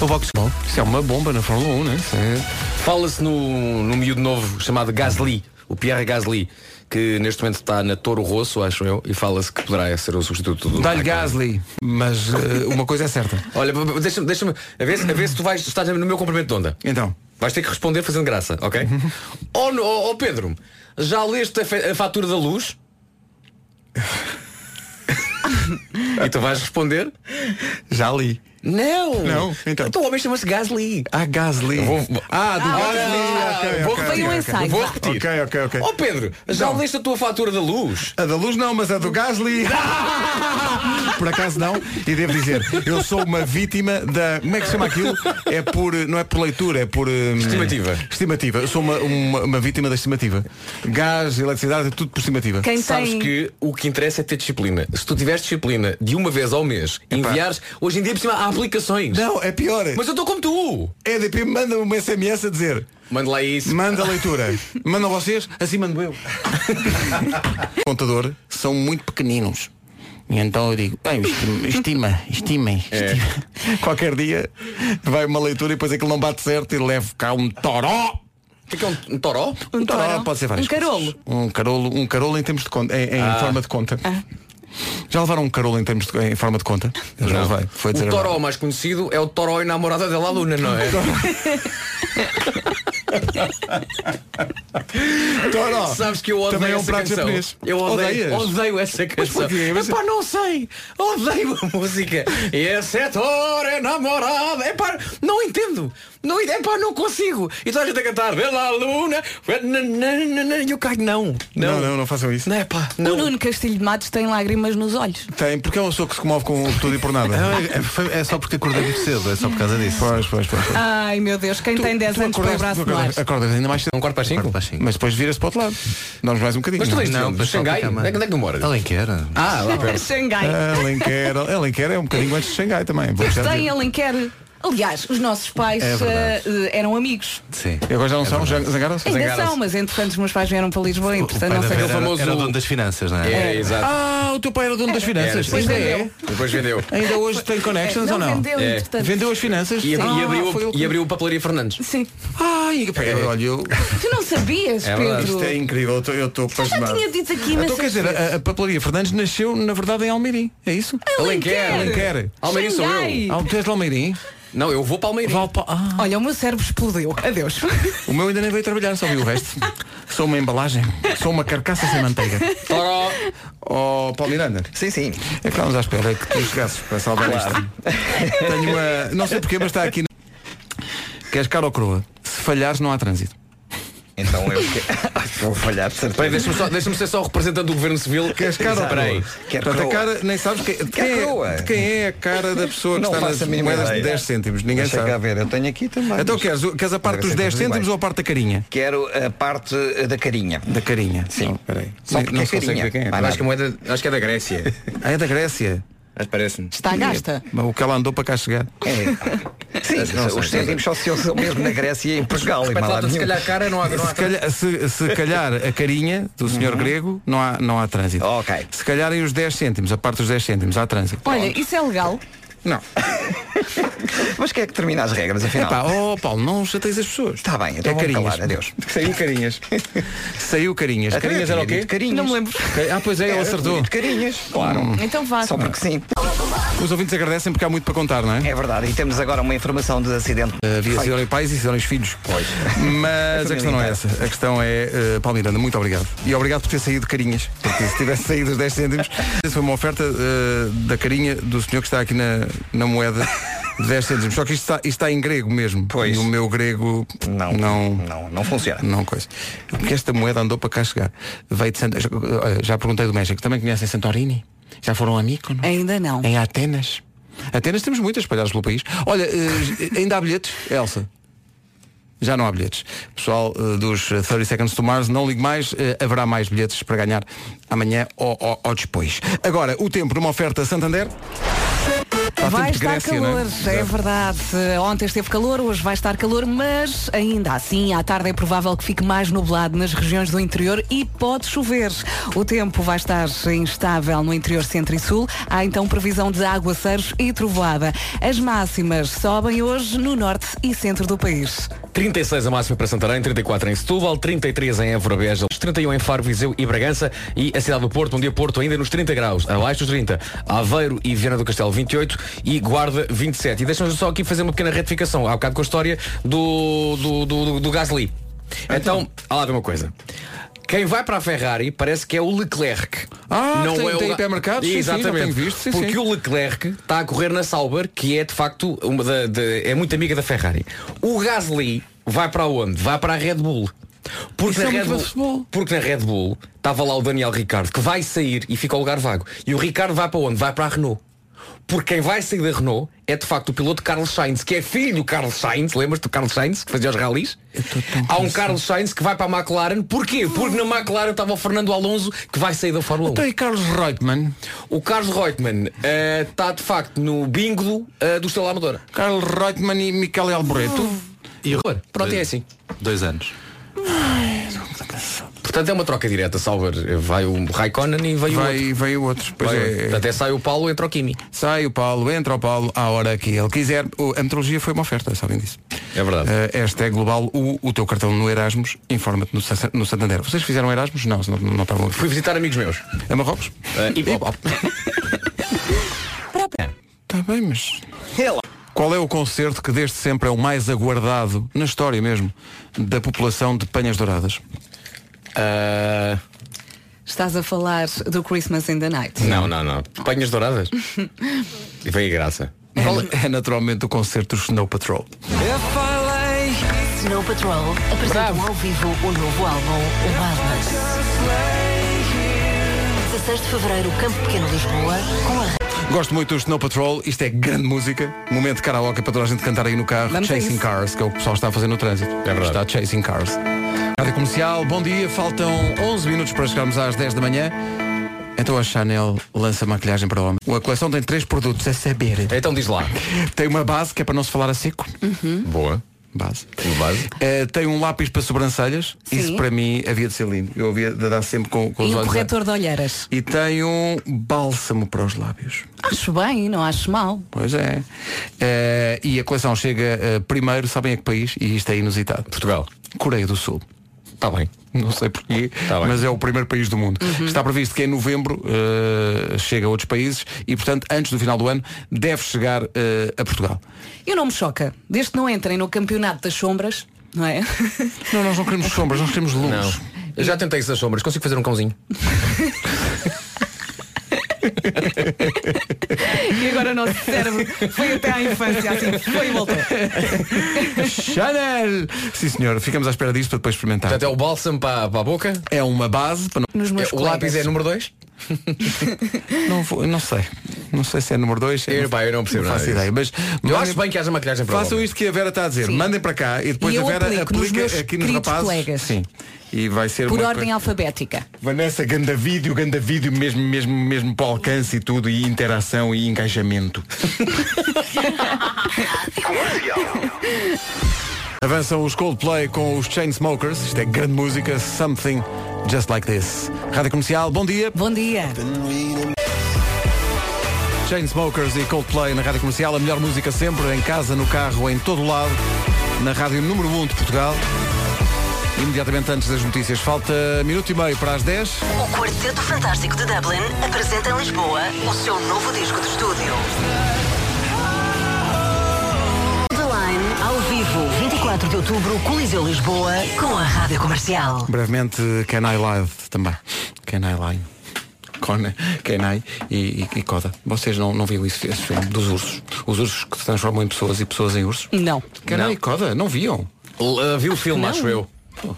O Vox Isso é uma bomba na Fórmula 1, né? É Fala-se no, no miúdo novo chamado Gasly, o Pierre Gasly, que neste momento está na Toro Rosso, acho eu, e fala-se que poderá ser o substituto do Dá-lhe. Gasly, mas eh, uma coisa é certa. Olha, deixa-me, deixa-me, a ver, se- a ver se tu vais, estás no meu comprimento de onda. Então. Vais ter que responder fazendo graça, ok? oh, no- oh, oh, Pedro, já leste a, a fatura da luz? e tu vais responder? Já li. Não! Não, então. o homem chama-se Gasly. Ah, Gasly. Ah, do Ah, Gasly. ah, vou repetir ok, um ok. ensaio, Vou repetir. Ok, ok, ok. Oh Pedro, já Não. leste a tua fatura da luz? A da luz não, mas a do Gasly. por acaso não. E devo dizer, eu sou uma vítima da. Como é que se chama aquilo? É por. Não é por leitura, é por. hum, Estimativa. Estimativa. Eu sou uma, uma, uma vítima da estimativa. Gás, eletricidade, é tudo por estimativa. Sabes que o que interessa é ter disciplina. Se tu tiveres disciplina de uma vez ao mês, enviares, hoje em dia por cima há aplicações. Não, é pior. Mas eu estou como tu. EDP manda uma SMS a dizer. Manda lá isso. Manda a leitura. Mandam vocês, assim mando eu. Contador são muito pequeninos. E então eu digo, bem, estima, estima, estimem. É. estima. Qualquer dia vai uma leitura e depois aquilo não bate certo e levo cá um toró. O que é que é um, um toró? Um toró pode ser várias Um carolo. coisas. Um carolo, um carolo em termos de conta, em, em Ah. forma de conta. Já levaram um carolo em termos de, em forma de conta? Eu já levei. Foi o toró mais conhecido é o toró e namorada dela Luna, não é? Toró. Sabes que eu odeio Também é um essa prato canção. japonês. Eu odeio, Odeias? odeio essa canção. porquê? Mas- Epá, não sei. Odeio a música. E esse é toró é namorada. Epá, não entendo. Não, epá, não consigo. E toda a gente a cantar Bela Luna. E eu caio, não. Não, não, não façam isso. Não é pá. O Nuno Castilho de Matos tem lágrimas nos olhos. Tem, porque é uma pessoa que se comove com tudo e por nada. É, é- foi- é só porque acordei muito cedo, é só por causa disso. Pois, pois, pois. pois. Ai meu Deus, quem tem 10 anos põe o braço no ar. acordas, acordas ainda mais cedo. Um quarto para as cinco? Mas depois vira-se para o outro lado. Damos mais um bocadinho. Mas tu de Não, mas só Xangai? Onde é que é tu moras? Alenquer. Ah, lá perto. Xangai. Alenquer, Alenquer é um bocadinho antes de Xangai também. Já Tem. Alenquer. Aliás, os nossos pais É verdade. eh, eram amigos. Sim. E agora já não são? Já zangaram-se? Ainda são, mas entretanto os meus pais vieram para Lisboa e O pai não sei era, famoso- era dono das finanças, não é? É, exato. Ah, o teu pai era dono das finanças. Era, Depois é? Depois vendeu. Ainda hoje tem connections não, ou não? vendeu, É. entretanto. Vendeu as finanças? E, abri- Ah, e abriu, o que- e abriu a papelaria Fernandes. Sim. Ai, pá, olha, eu... Tu não sabias, É verdade, Pedro. Isto é incrível, eu estou- eu Já pasmado. tinha dito aqui, Então mas quer dizer, a, a papelaria Fernandes nasceu na verdade em Almeirim, é isso? Alenquer. Alenquer. Almeirim sou Xangai. eu. Tu és de Almeirim? Não, eu vou para Almeirim. Val pa- ah, Olha, o meu cérebro explodiu. Adeus. o meu ainda nem veio trabalhar, só vi o resto. Sou uma embalagem, sou uma carcaça sem manteiga. Toró. Oh, Paulo Miranda. Sim, sim. É que estávamos à espera que tu chegasses para salvar isto. Tenho uma. Não sei porquê, mas está aqui. Queres cara ou croa? Se falhares não há trânsito. Então eu que... vou falhar de Peraí, certeza. deixa-me só, deixa ser só o representante do Governo Civil. Cara ou Espera aí. croa? Quer Portanto, a cara, nem sabes que, de, quem croa. é, de quem é a cara da pessoa que Não está nas moedas de ideia. 10 cêntimos. Ninguém Deixa cá sabe. ver, eu tenho aqui também. Então queres, queres a parte dos ser 10 tudo bem. cêntimos ou a parte da carinha? Quero a parte eh, da carinha. Da carinha. Sim. Oh, peraí. Só porque não é carinha. ver quem é. Acho que a moeda, acho que é da Grécia. Ah, é da Grécia. Mas parece-me. Está gasta. Mas O que ela andou para cá chegar. É. Sim, Não sei, os cêntimos só se usam mesmo na Grécia e em Portugal. e lado tu, se calhar cara não há, não há Se calhar, se, se calhar a carinha do senhor grego não há, não há trânsito. Ok. Se calharem os 10 cêntimos, a parte dos 10 cêntimos, há trânsito. Olha, isso é legal. Não. Mas quem é que termina as regras, afinal? Epá, oh Paulo, não chateias as pessoas. Está bem, então é carinhas. calar, adeus. Saiu carinhas. Saiu carinhas. Até Carinhas era o quê? Carinhas. Não me lembro. Ah, pois é, ele É, acertou. Carinhas, claro. Então vá. Só porque sim. Os ouvintes agradecem porque há muito para contar, não é? É verdade. E temos agora uma informação de acidente. Havia feito. Sidónio Pais e Sidónio Filhos. Pois. Mas a questão não é essa. A questão é, uh, Paulo Miranda, muito obrigado. E obrigado por ter saído de carinhas. Porque se tivesse saído os 10 cêntimos, essa foi uma oferta uh, da carinha do senhor que está aqui na, na moeda de 10 cêntimos. Só que isto está, isto está em grego mesmo. Pois. E o meu grego Não, não, não, não funciona. não coisa. Porque esta moeda andou para cá chegar. Veio de Santa... Já perguntei do México. Também conhecem Santorini? Já foram a Mykonos? Ainda não. Em Atenas. Atenas temos muitas espalhadas pelo país. Olha, eh, ainda há bilhetes, Elsa? Já não há bilhetes. Pessoal eh, dos eh, 30 Seconds to Mars, não ligue mais, eh, haverá mais bilhetes para ganhar amanhã ou, ou- ou depois. Agora, o tempo numa oferta Santander. Há Vai estar Grécia, é? calor, é, verdade. Ontem esteve calor, hoje vai estar calor, mas ainda assim, à tarde é provável que fique mais nublado nas regiões do interior e pode chover. O tempo vai estar instável no interior centro e sul. Há então previsão de aguaceiros e trovoada. As máximas sobem hoje no norte e centro do país. 36 a máxima para Santarém, 34 em Setúbal, 33 em Évora Beja, 31 em Faro, Viseu e Bragança e a cidade do Porto, um dia Porto ainda nos 30 graus, abaixo dos 30, Aveiro e Viana do Castelo 28 e Guarda 27. E deixa-nos só aqui fazer uma pequena retificação, há bocado com a história do, do, do, do, do Gasly. Então, há lá de uma coisa. Quem vai para a Ferrari parece que é o Leclerc. Ah, tem- o tem hipermercados? Sim, sim, Exatamente. não tenho visto, sim, Porque sim. o Leclerc está a correr na Sauber, que é de facto uma da, de- é muito amiga da Ferrari. O Gasly vai para onde? Vai para a Red Bull. Porque na, é Bull, porque na Red Bull estava lá o Daniel Ricardo, que vai sair e fica ao lugar vago. E o Ricardo vai para onde? Vai para a Renault. Porque quem vai sair da Renault é de facto o piloto Carlos Sainz, que é filho do Carlos Sainz, lembras-te do Carlos Sainz, que fazia os ralis? Há um Carlos Sainz que vai para a McLaren, porquê? Porque na McLaren estava o Fernando Alonso que vai sair da Fórmula 1. Então e Carlos Reutemann? O Carlos Reutemann eh, está de facto no bingo eh, do Estrela Amadora. Carlos Reutemann e Michele Alboreto? E o Pronto, é assim. Dois anos. Portanto é uma troca direta, Salver. Vai o Raikkonen e veio o Vai, outro. veio o outro. Pois Vai- é. Até sai o Paulo, entra o Kimi. Sai o Paulo, entra o Paulo à hora que ele quiser. A metrologia foi uma oferta, sabem disso. É verdade. Uh, esta é global. O, o teu cartão no Erasmus, informa-te no, no Santander. Vocês fizeram Erasmus? Não, não, não estavam aqui. Fui visitar amigos meus. A Marrocos? Eh, e, oh, Está bem, mas. Qual é o concerto que desde sempre é o mais aguardado, na história mesmo, da população de Penhas Douradas? Eh, Estás a falar do Christmas in the Night. não, não, não. Panhas douradas. E veio a graça. É, é naturalmente o concerto do Snow Patrol. Snow Patrol apresentam ao vivo o novo álbum Wildness. 16 de Fevereiro, Campo Pequeno Lisboa, com a Gosto muito do Snow Patrol, isto é grande música. Momento de karaoke para toda a gente cantar aí no carro. Vamos Chasing. Cars, que é o que o pessoal está a fazer no trânsito. É verdade. Está Chasing Cars. Rádio Comercial, bom dia. Faltam 11 minutos para chegarmos às 10 da manhã. Então a Chanel lança maquilhagem para homem. A coleção tem três produtos, é saber. Então diz lá. Tem uma base que é para não se falar a seco. Boa. Base. Base. Eh, tem um lápis para sobrancelhas. Sim. Isso para mim havia de ser lindo. Eu havia de dar sempre com, com os E um olhos. corretor de olheiras. E tem um bálsamo para os lábios. Acho bem, não acho mal. Pois é. Eh, e a coleção chega eh, primeiro, sabem a que país? E isto é inusitado. Portugal. Coreia do Sul. Está bem. Não sei porquê, Tá mas é o primeiro país do mundo. Está previsto que em novembro eh, chega a outros países e, portanto, antes do final do ano, deve chegar eh, a Portugal. Eu não me choca. Desde que não entrem no campeonato das sombras, não é? Não, nós não queremos sombras, nós queremos luz. Não. Eu já tentei essas sombras. Consigo fazer um cãozinho. E agora o nosso cérebro foi até à infância, assim, foi e voltou. Chanel! Sim, senhor, ficamos à espera disto para depois experimentar. Portanto é o bálsamo para, para a boca. É uma base para não... Nos meus É, o lápis é número 2. Não, vou- não sei. Não sei se é número 2. Eu, pá, eu não percebo nada faço disso. ideia. Mas Eu mandem- acho bem que haja maquilhagem para Façam isto que a Vera está a dizer. Mandem para cá e depois E a Vera nos aplica meus aqui nos rapazes. colegas. Sim. E vai ser Por uma ordem coisa- alfabética. Vanessa, ganda vídeo, ganda vídeo, mesmo, mesmo, mesmo para o alcance e tudo, e interação e engajamento. Avançam os Coldplay com os Chainsmokers. Isto é grande música, Something Just Like This. Rádio Comercial, bom dia. Bom dia. Chainsmokers e Coldplay na Rádio Comercial, a melhor música sempre, em casa, no carro, em todo lado, na Rádio número 1 de Portugal. Imediatamente antes das notícias, falta minuto e meio para as 10. O Quarteto Fantástico de Dublin apresenta em Lisboa o seu novo disco de estúdio. The Line, ao vivo, 24 de outubro, Coliseu Lisboa, com a Rádio Comercial. Brevemente, Can I Live também. Can I Line. Con, Kenai e, e, e Coda. Vocês não, não viram isso, esse filme dos ursos? Os ursos que se transformam em pessoas e pessoas em ursos? Não. Kenai Não. e Coda, não viam? Uh, vi o filme, Não. acho eu.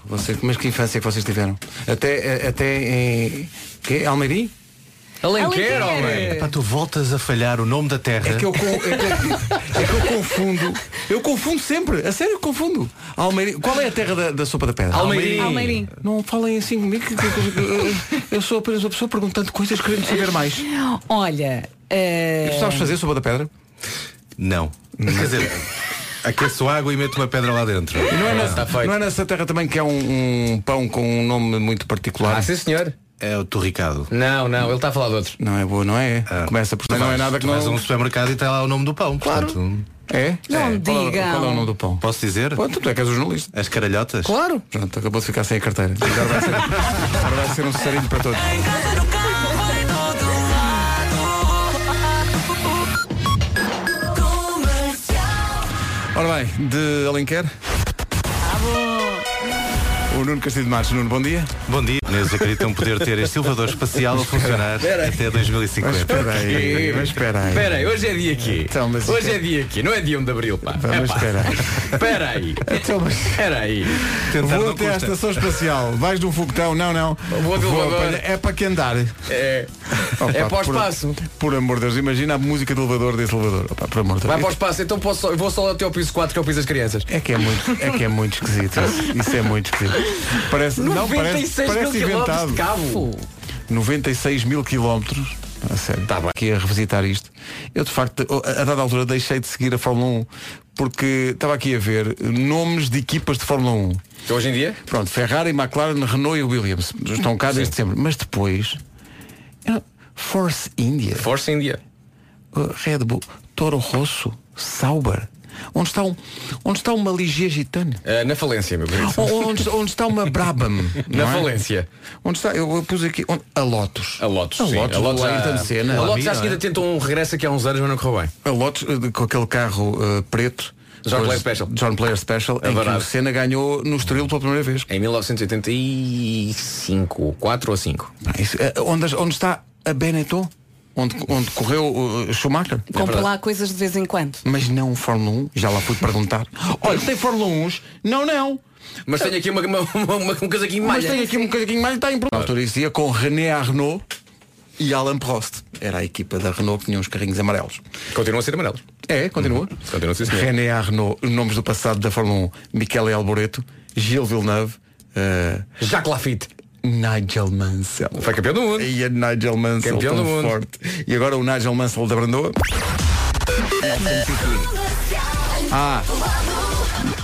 Você, mas que infância que vocês tiveram? Até, até em. Que? Almeirim? Alenquer, Alenquer. homem. Epá, tu voltas a falhar o nome da terra. É que eu, con- é que, é que eu confundo. Eu confundo sempre. A sério, eu confundo. Almeirim. Qual é a terra da, da sopa da pedra? Almeirim. Almeirim. Não falem assim comigo. que- que- que- Eu sou apenas uma pessoa perguntando coisas, querendo saber mais. Olha, eh, E tu sabes fazer sopa da pedra? Não. Quer dizer, aqueço água e meto uma pedra lá dentro. E não é, Ah, está feito. não é nessa terra também que é um, um pão com um nome muito particular? Ah, sim senhor. É o torricado. Não, não, ele está a falar de outro. Não é boa, não é? Começa por Tu não é nada que tu não. um supermercado e tem lá o nome do pão. Claro. Portanto, É? Não é. Qual, digam. qual é o nome do pão? posso dizer? Pô, tu é que és o jornalista. As caralhotas? Claro. Pronto, acabou de ficar sem a carteira. Agora vai ser, agora vai ser um sarilho para todos. Ora bem, de Alenquer. O Nuno Castilho de Matos. Nuno, bom dia. Bom dia. Eles acreditam poder ter este elevador espacial a funcionar até 2050. Mas espera aí, mas espera aí. Espera aí, hoje é dia aqui. Então, mas hoje é- é dia aqui, não é dia 1 de Abril, pá. Mas Epá. espera aí. Espera aí. Então, mas- Espera aí. Tentar Vou até à estação espacial. Vais de um foguetão? Não, não. Vou de elevador. É para que andar. É, Opa, é para o por- espaço. Por amor de Deus, imagina a música do elevador desse elevador. Opa, por amor de Deus. Vai para o espaço, então posso, vou só até ao piso 4 que é o piso das crianças. É que é muito, é que é muito esquisito. Isso, Isso é muito esquisito. Parece, não, parece, 96 parece inventado. de cabo. 96 mil quilómetros. A sério. Tá bem. Aqui a revisitar isto. Eu de facto, a, a dada altura deixei de seguir a Fórmula 1 porque estava aqui a ver nomes de equipas de Fórmula 1. Que hoje em dia? Pronto, Ferrari, McLaren, Renault e Williams. Estão cá desde sempre. Mas depois. era Force India. Force India. Uh, Red Bull, Toro Rosso, Sauber. Onde está, um, onde está uma Ligier Gitane? Eh, na falência, meu querido. Onde, onde está uma Brabham? Na é? falência. Onde está? Eu, pus aqui. onde- a Lotus. A Lotus, A sim. Lotus, a Lotus, já- Ayrton Senna. a Lotus acho que é? ainda tentou um regresso aqui há uns anos, mas não correu bem. A Lotus eh, com aquele carro eh, preto. John Player Special. John Player Special, em que Adorado. o Senna ganhou no Estoril pela primeira vez. Em 1985, 4 ou 5. Ah, isso, eh, onde, onde está a Benetton? Onde, onde correu o Schumacher? Compra lá coisas de vez em quando. Mas não Fórmula 1, já lá fui perguntar. Olha, tem Fórmula 1? Não, não. Mas tenho aqui uma, uma, uma, um casaquinho Mas malha. tem aqui um casaquinho mais, está em Na altura isso ia com René Arnaud e Alain Prost. Era a equipa da Renault que tinha uns carrinhos amarelos. Continuam a ser amarelos. É, continua. Continua a ser senhor. René Arnaud, nomes do passado da Fórmula 1, Michele Alboreto, Gilles Villeneuve, eh, Jacques Lafitte. Nigel Mansell. Foi campeão do mundo. E a Nigel Mansell Campeão tão do mundo. forte. E agora o Nigel Mansell da Brandoa. Ah,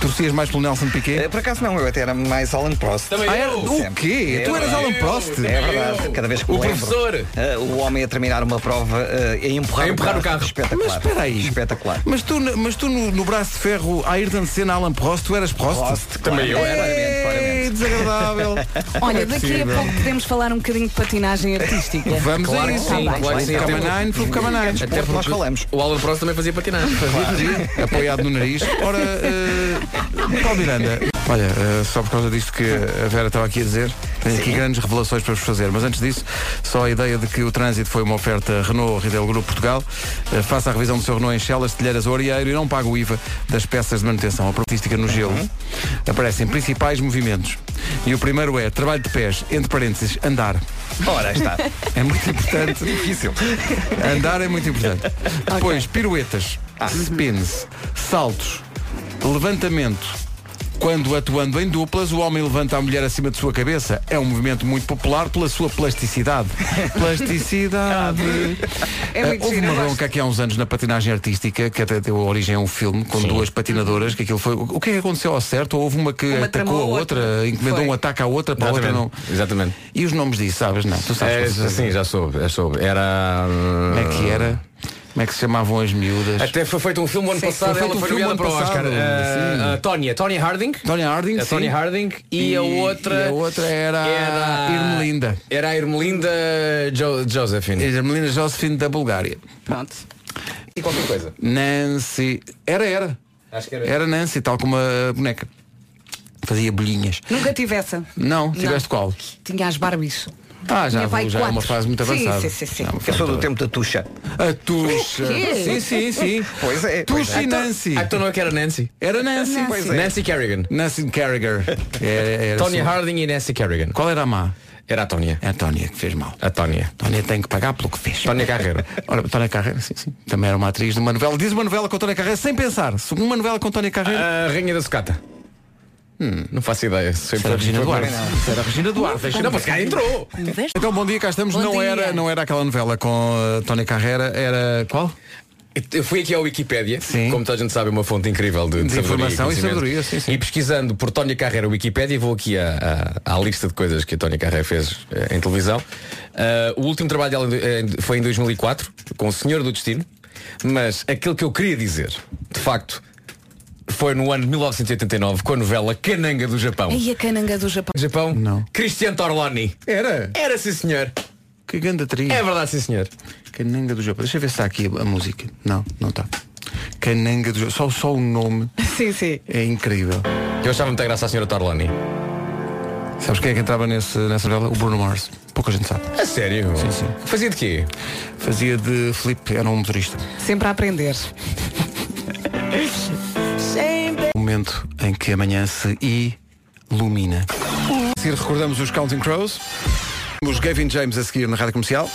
torcias mais pelo Nelson Piquet? Eh, Por acaso não, eu até era mais Alan Prost. Também Ah, eu. era? O quê? É tu eras verdade. Alan Prost? É verdade, cada vez que O lembro, professor. eh, o homem a terminar uma prova eh, a empurrar, A empurrar o carro. Espetacular. Mas espera aí. Espetacular. Mas tu, mas tu no, no braço de ferro, Ayrton Senna, Alan Prost, tu eras Prost? Prost, Também eu era. Claramente, Ei, claramente. desagradável. Olha, é daqui a pouco podemos falar um bocadinho de patinagem artística. Vamos Claro a que isso. sim, Tá claro que sim. Cama Até porque nós falamos. O Alan Prost também fazia patinagem. apoiado no nariz. Ora, uh, Paulo Miranda. Olha, eh, só por causa disto que a Vera estava aqui a dizer, tenho aqui grandes revelações para vos fazer. Mas antes disso, só a ideia de que o trânsito foi uma oferta Renault Ridel Grupo Portugal. Eh, faça a revisão do seu Renault em Chelas, Telheiras ou Arieiro e não pague o IVA das peças de manutenção. A protística no gelo. Aparecem principais movimentos. E o primeiro é trabalho de pés, entre parênteses, andar. Ora, está. É muito importante. Difícil. Andar é muito importante. Depois, piruetas, spins, saltos, levantamento. Quando atuando em duplas, o homem levanta a mulher acima de sua cabeça. É um movimento muito popular pela sua plasticidade. Plasticidade. É muito houve giro, uma bronca aqui há uns anos na patinagem artística, que até deu origem a um filme com duas patinadoras, que aquilo foi. O que é que aconteceu ao certo? Ou Houve uma que Uma atacou a outra, outra. encomendou Foi. um ataque à outra para a outra não. Exatamente. E os nomes disso, sabes? Não, tu sabes. É, sim, já soube, já soube. Era. Como é que era? Como é que se chamavam as miúdas? Até foi feito um filme ano Sim, passado, foi feito ela um foi filme nomeada ano para o Oscar. Uh, a Tónia, Tónia Harding. Tonya Harding, A sim. Tónia Harding e, a outra. e a outra era, a Irmelinda. Era a Irmelinda jo Josephine. Irmelinda Josephine da Bulgária. Pronto. E qualquer coisa. Nancy. Era, era. Acho que era. Era Nancy, tal como a boneca. Fazia bolhinhas. Nunca tive essa. Não, tiveste qual? Tinha as Barbies. Ah, já, vai já é uma fase muito Sim, avançada. sim, sim, sim. É uma Eu sou do tempo da tuxa. A Tuxa. Sim, sim, sim. Pois é. pois Tuxa é. e Nancy. Ah, então não é que era Nancy? Era Nancy. Pois é. Nancy Kerrigan. Nancy Carragher. Era, era só- Harding e Nancy Kerrigan. Qual era a má? Era a Tónia. É a Tónia que fez mal. A Tónia. Tónia tem que pagar pelo que fez. Tónia Carreiro. Ora, Tónia Carreira, sim, sim. Também era uma atriz de uma novela. Diz uma novela com Tónia Carreira sem pensar. Uma novela com Tónia Carreira. A Rainha da Sucata. Não faço ideia. Isso era a Regina Duarte. Isso era a Regina Duarte. Não, mas cá entrou. Então, bom dia, cá estamos. Bom não, dia. era, não era aquela novela com uh, Tónia Carreira, era qual? Eu fui aqui à Wikipédia, como toda a gente sabe, é uma fonte incrível de, De sabedoria informação e conhecimento. sabedoria, sim, sim. E pesquisando por Tónia Carreira Wikipédia, vou aqui à, à- à lista de coisas que a Tónia Carreira fez eh, em televisão. Ah, o último trabalho dela eh, foi em 2004, com o Senhor do Destino, mas aquilo que eu queria dizer, de facto, foi no ano de 1989, com a novela Cananga do Japão. E a cananga do Japão? Japão? Não. Cristiano Torloni. Era? Era, sim, senhor. Que grande atriz. É verdade, sim, senhor. Cananga do Japão. Deixa eu ver se está aqui a, a música. Não, não está. Cananga do Japão. Só, só o nome Sim, sim. é incrível. Eu achava muita graça à senhora Torloni. Sabes quem é que entrava nesse, nessa novela? O Bruno Mars. Pouca gente sabe. A sério? Sim, sim. Fazia de quê? Fazia de Felipe, era um motorista. Sempre a aprender. Momento em que amanhã se ilumina. Recordamos os Counting Crows. Os Gavin James a seguir na rádio comercial.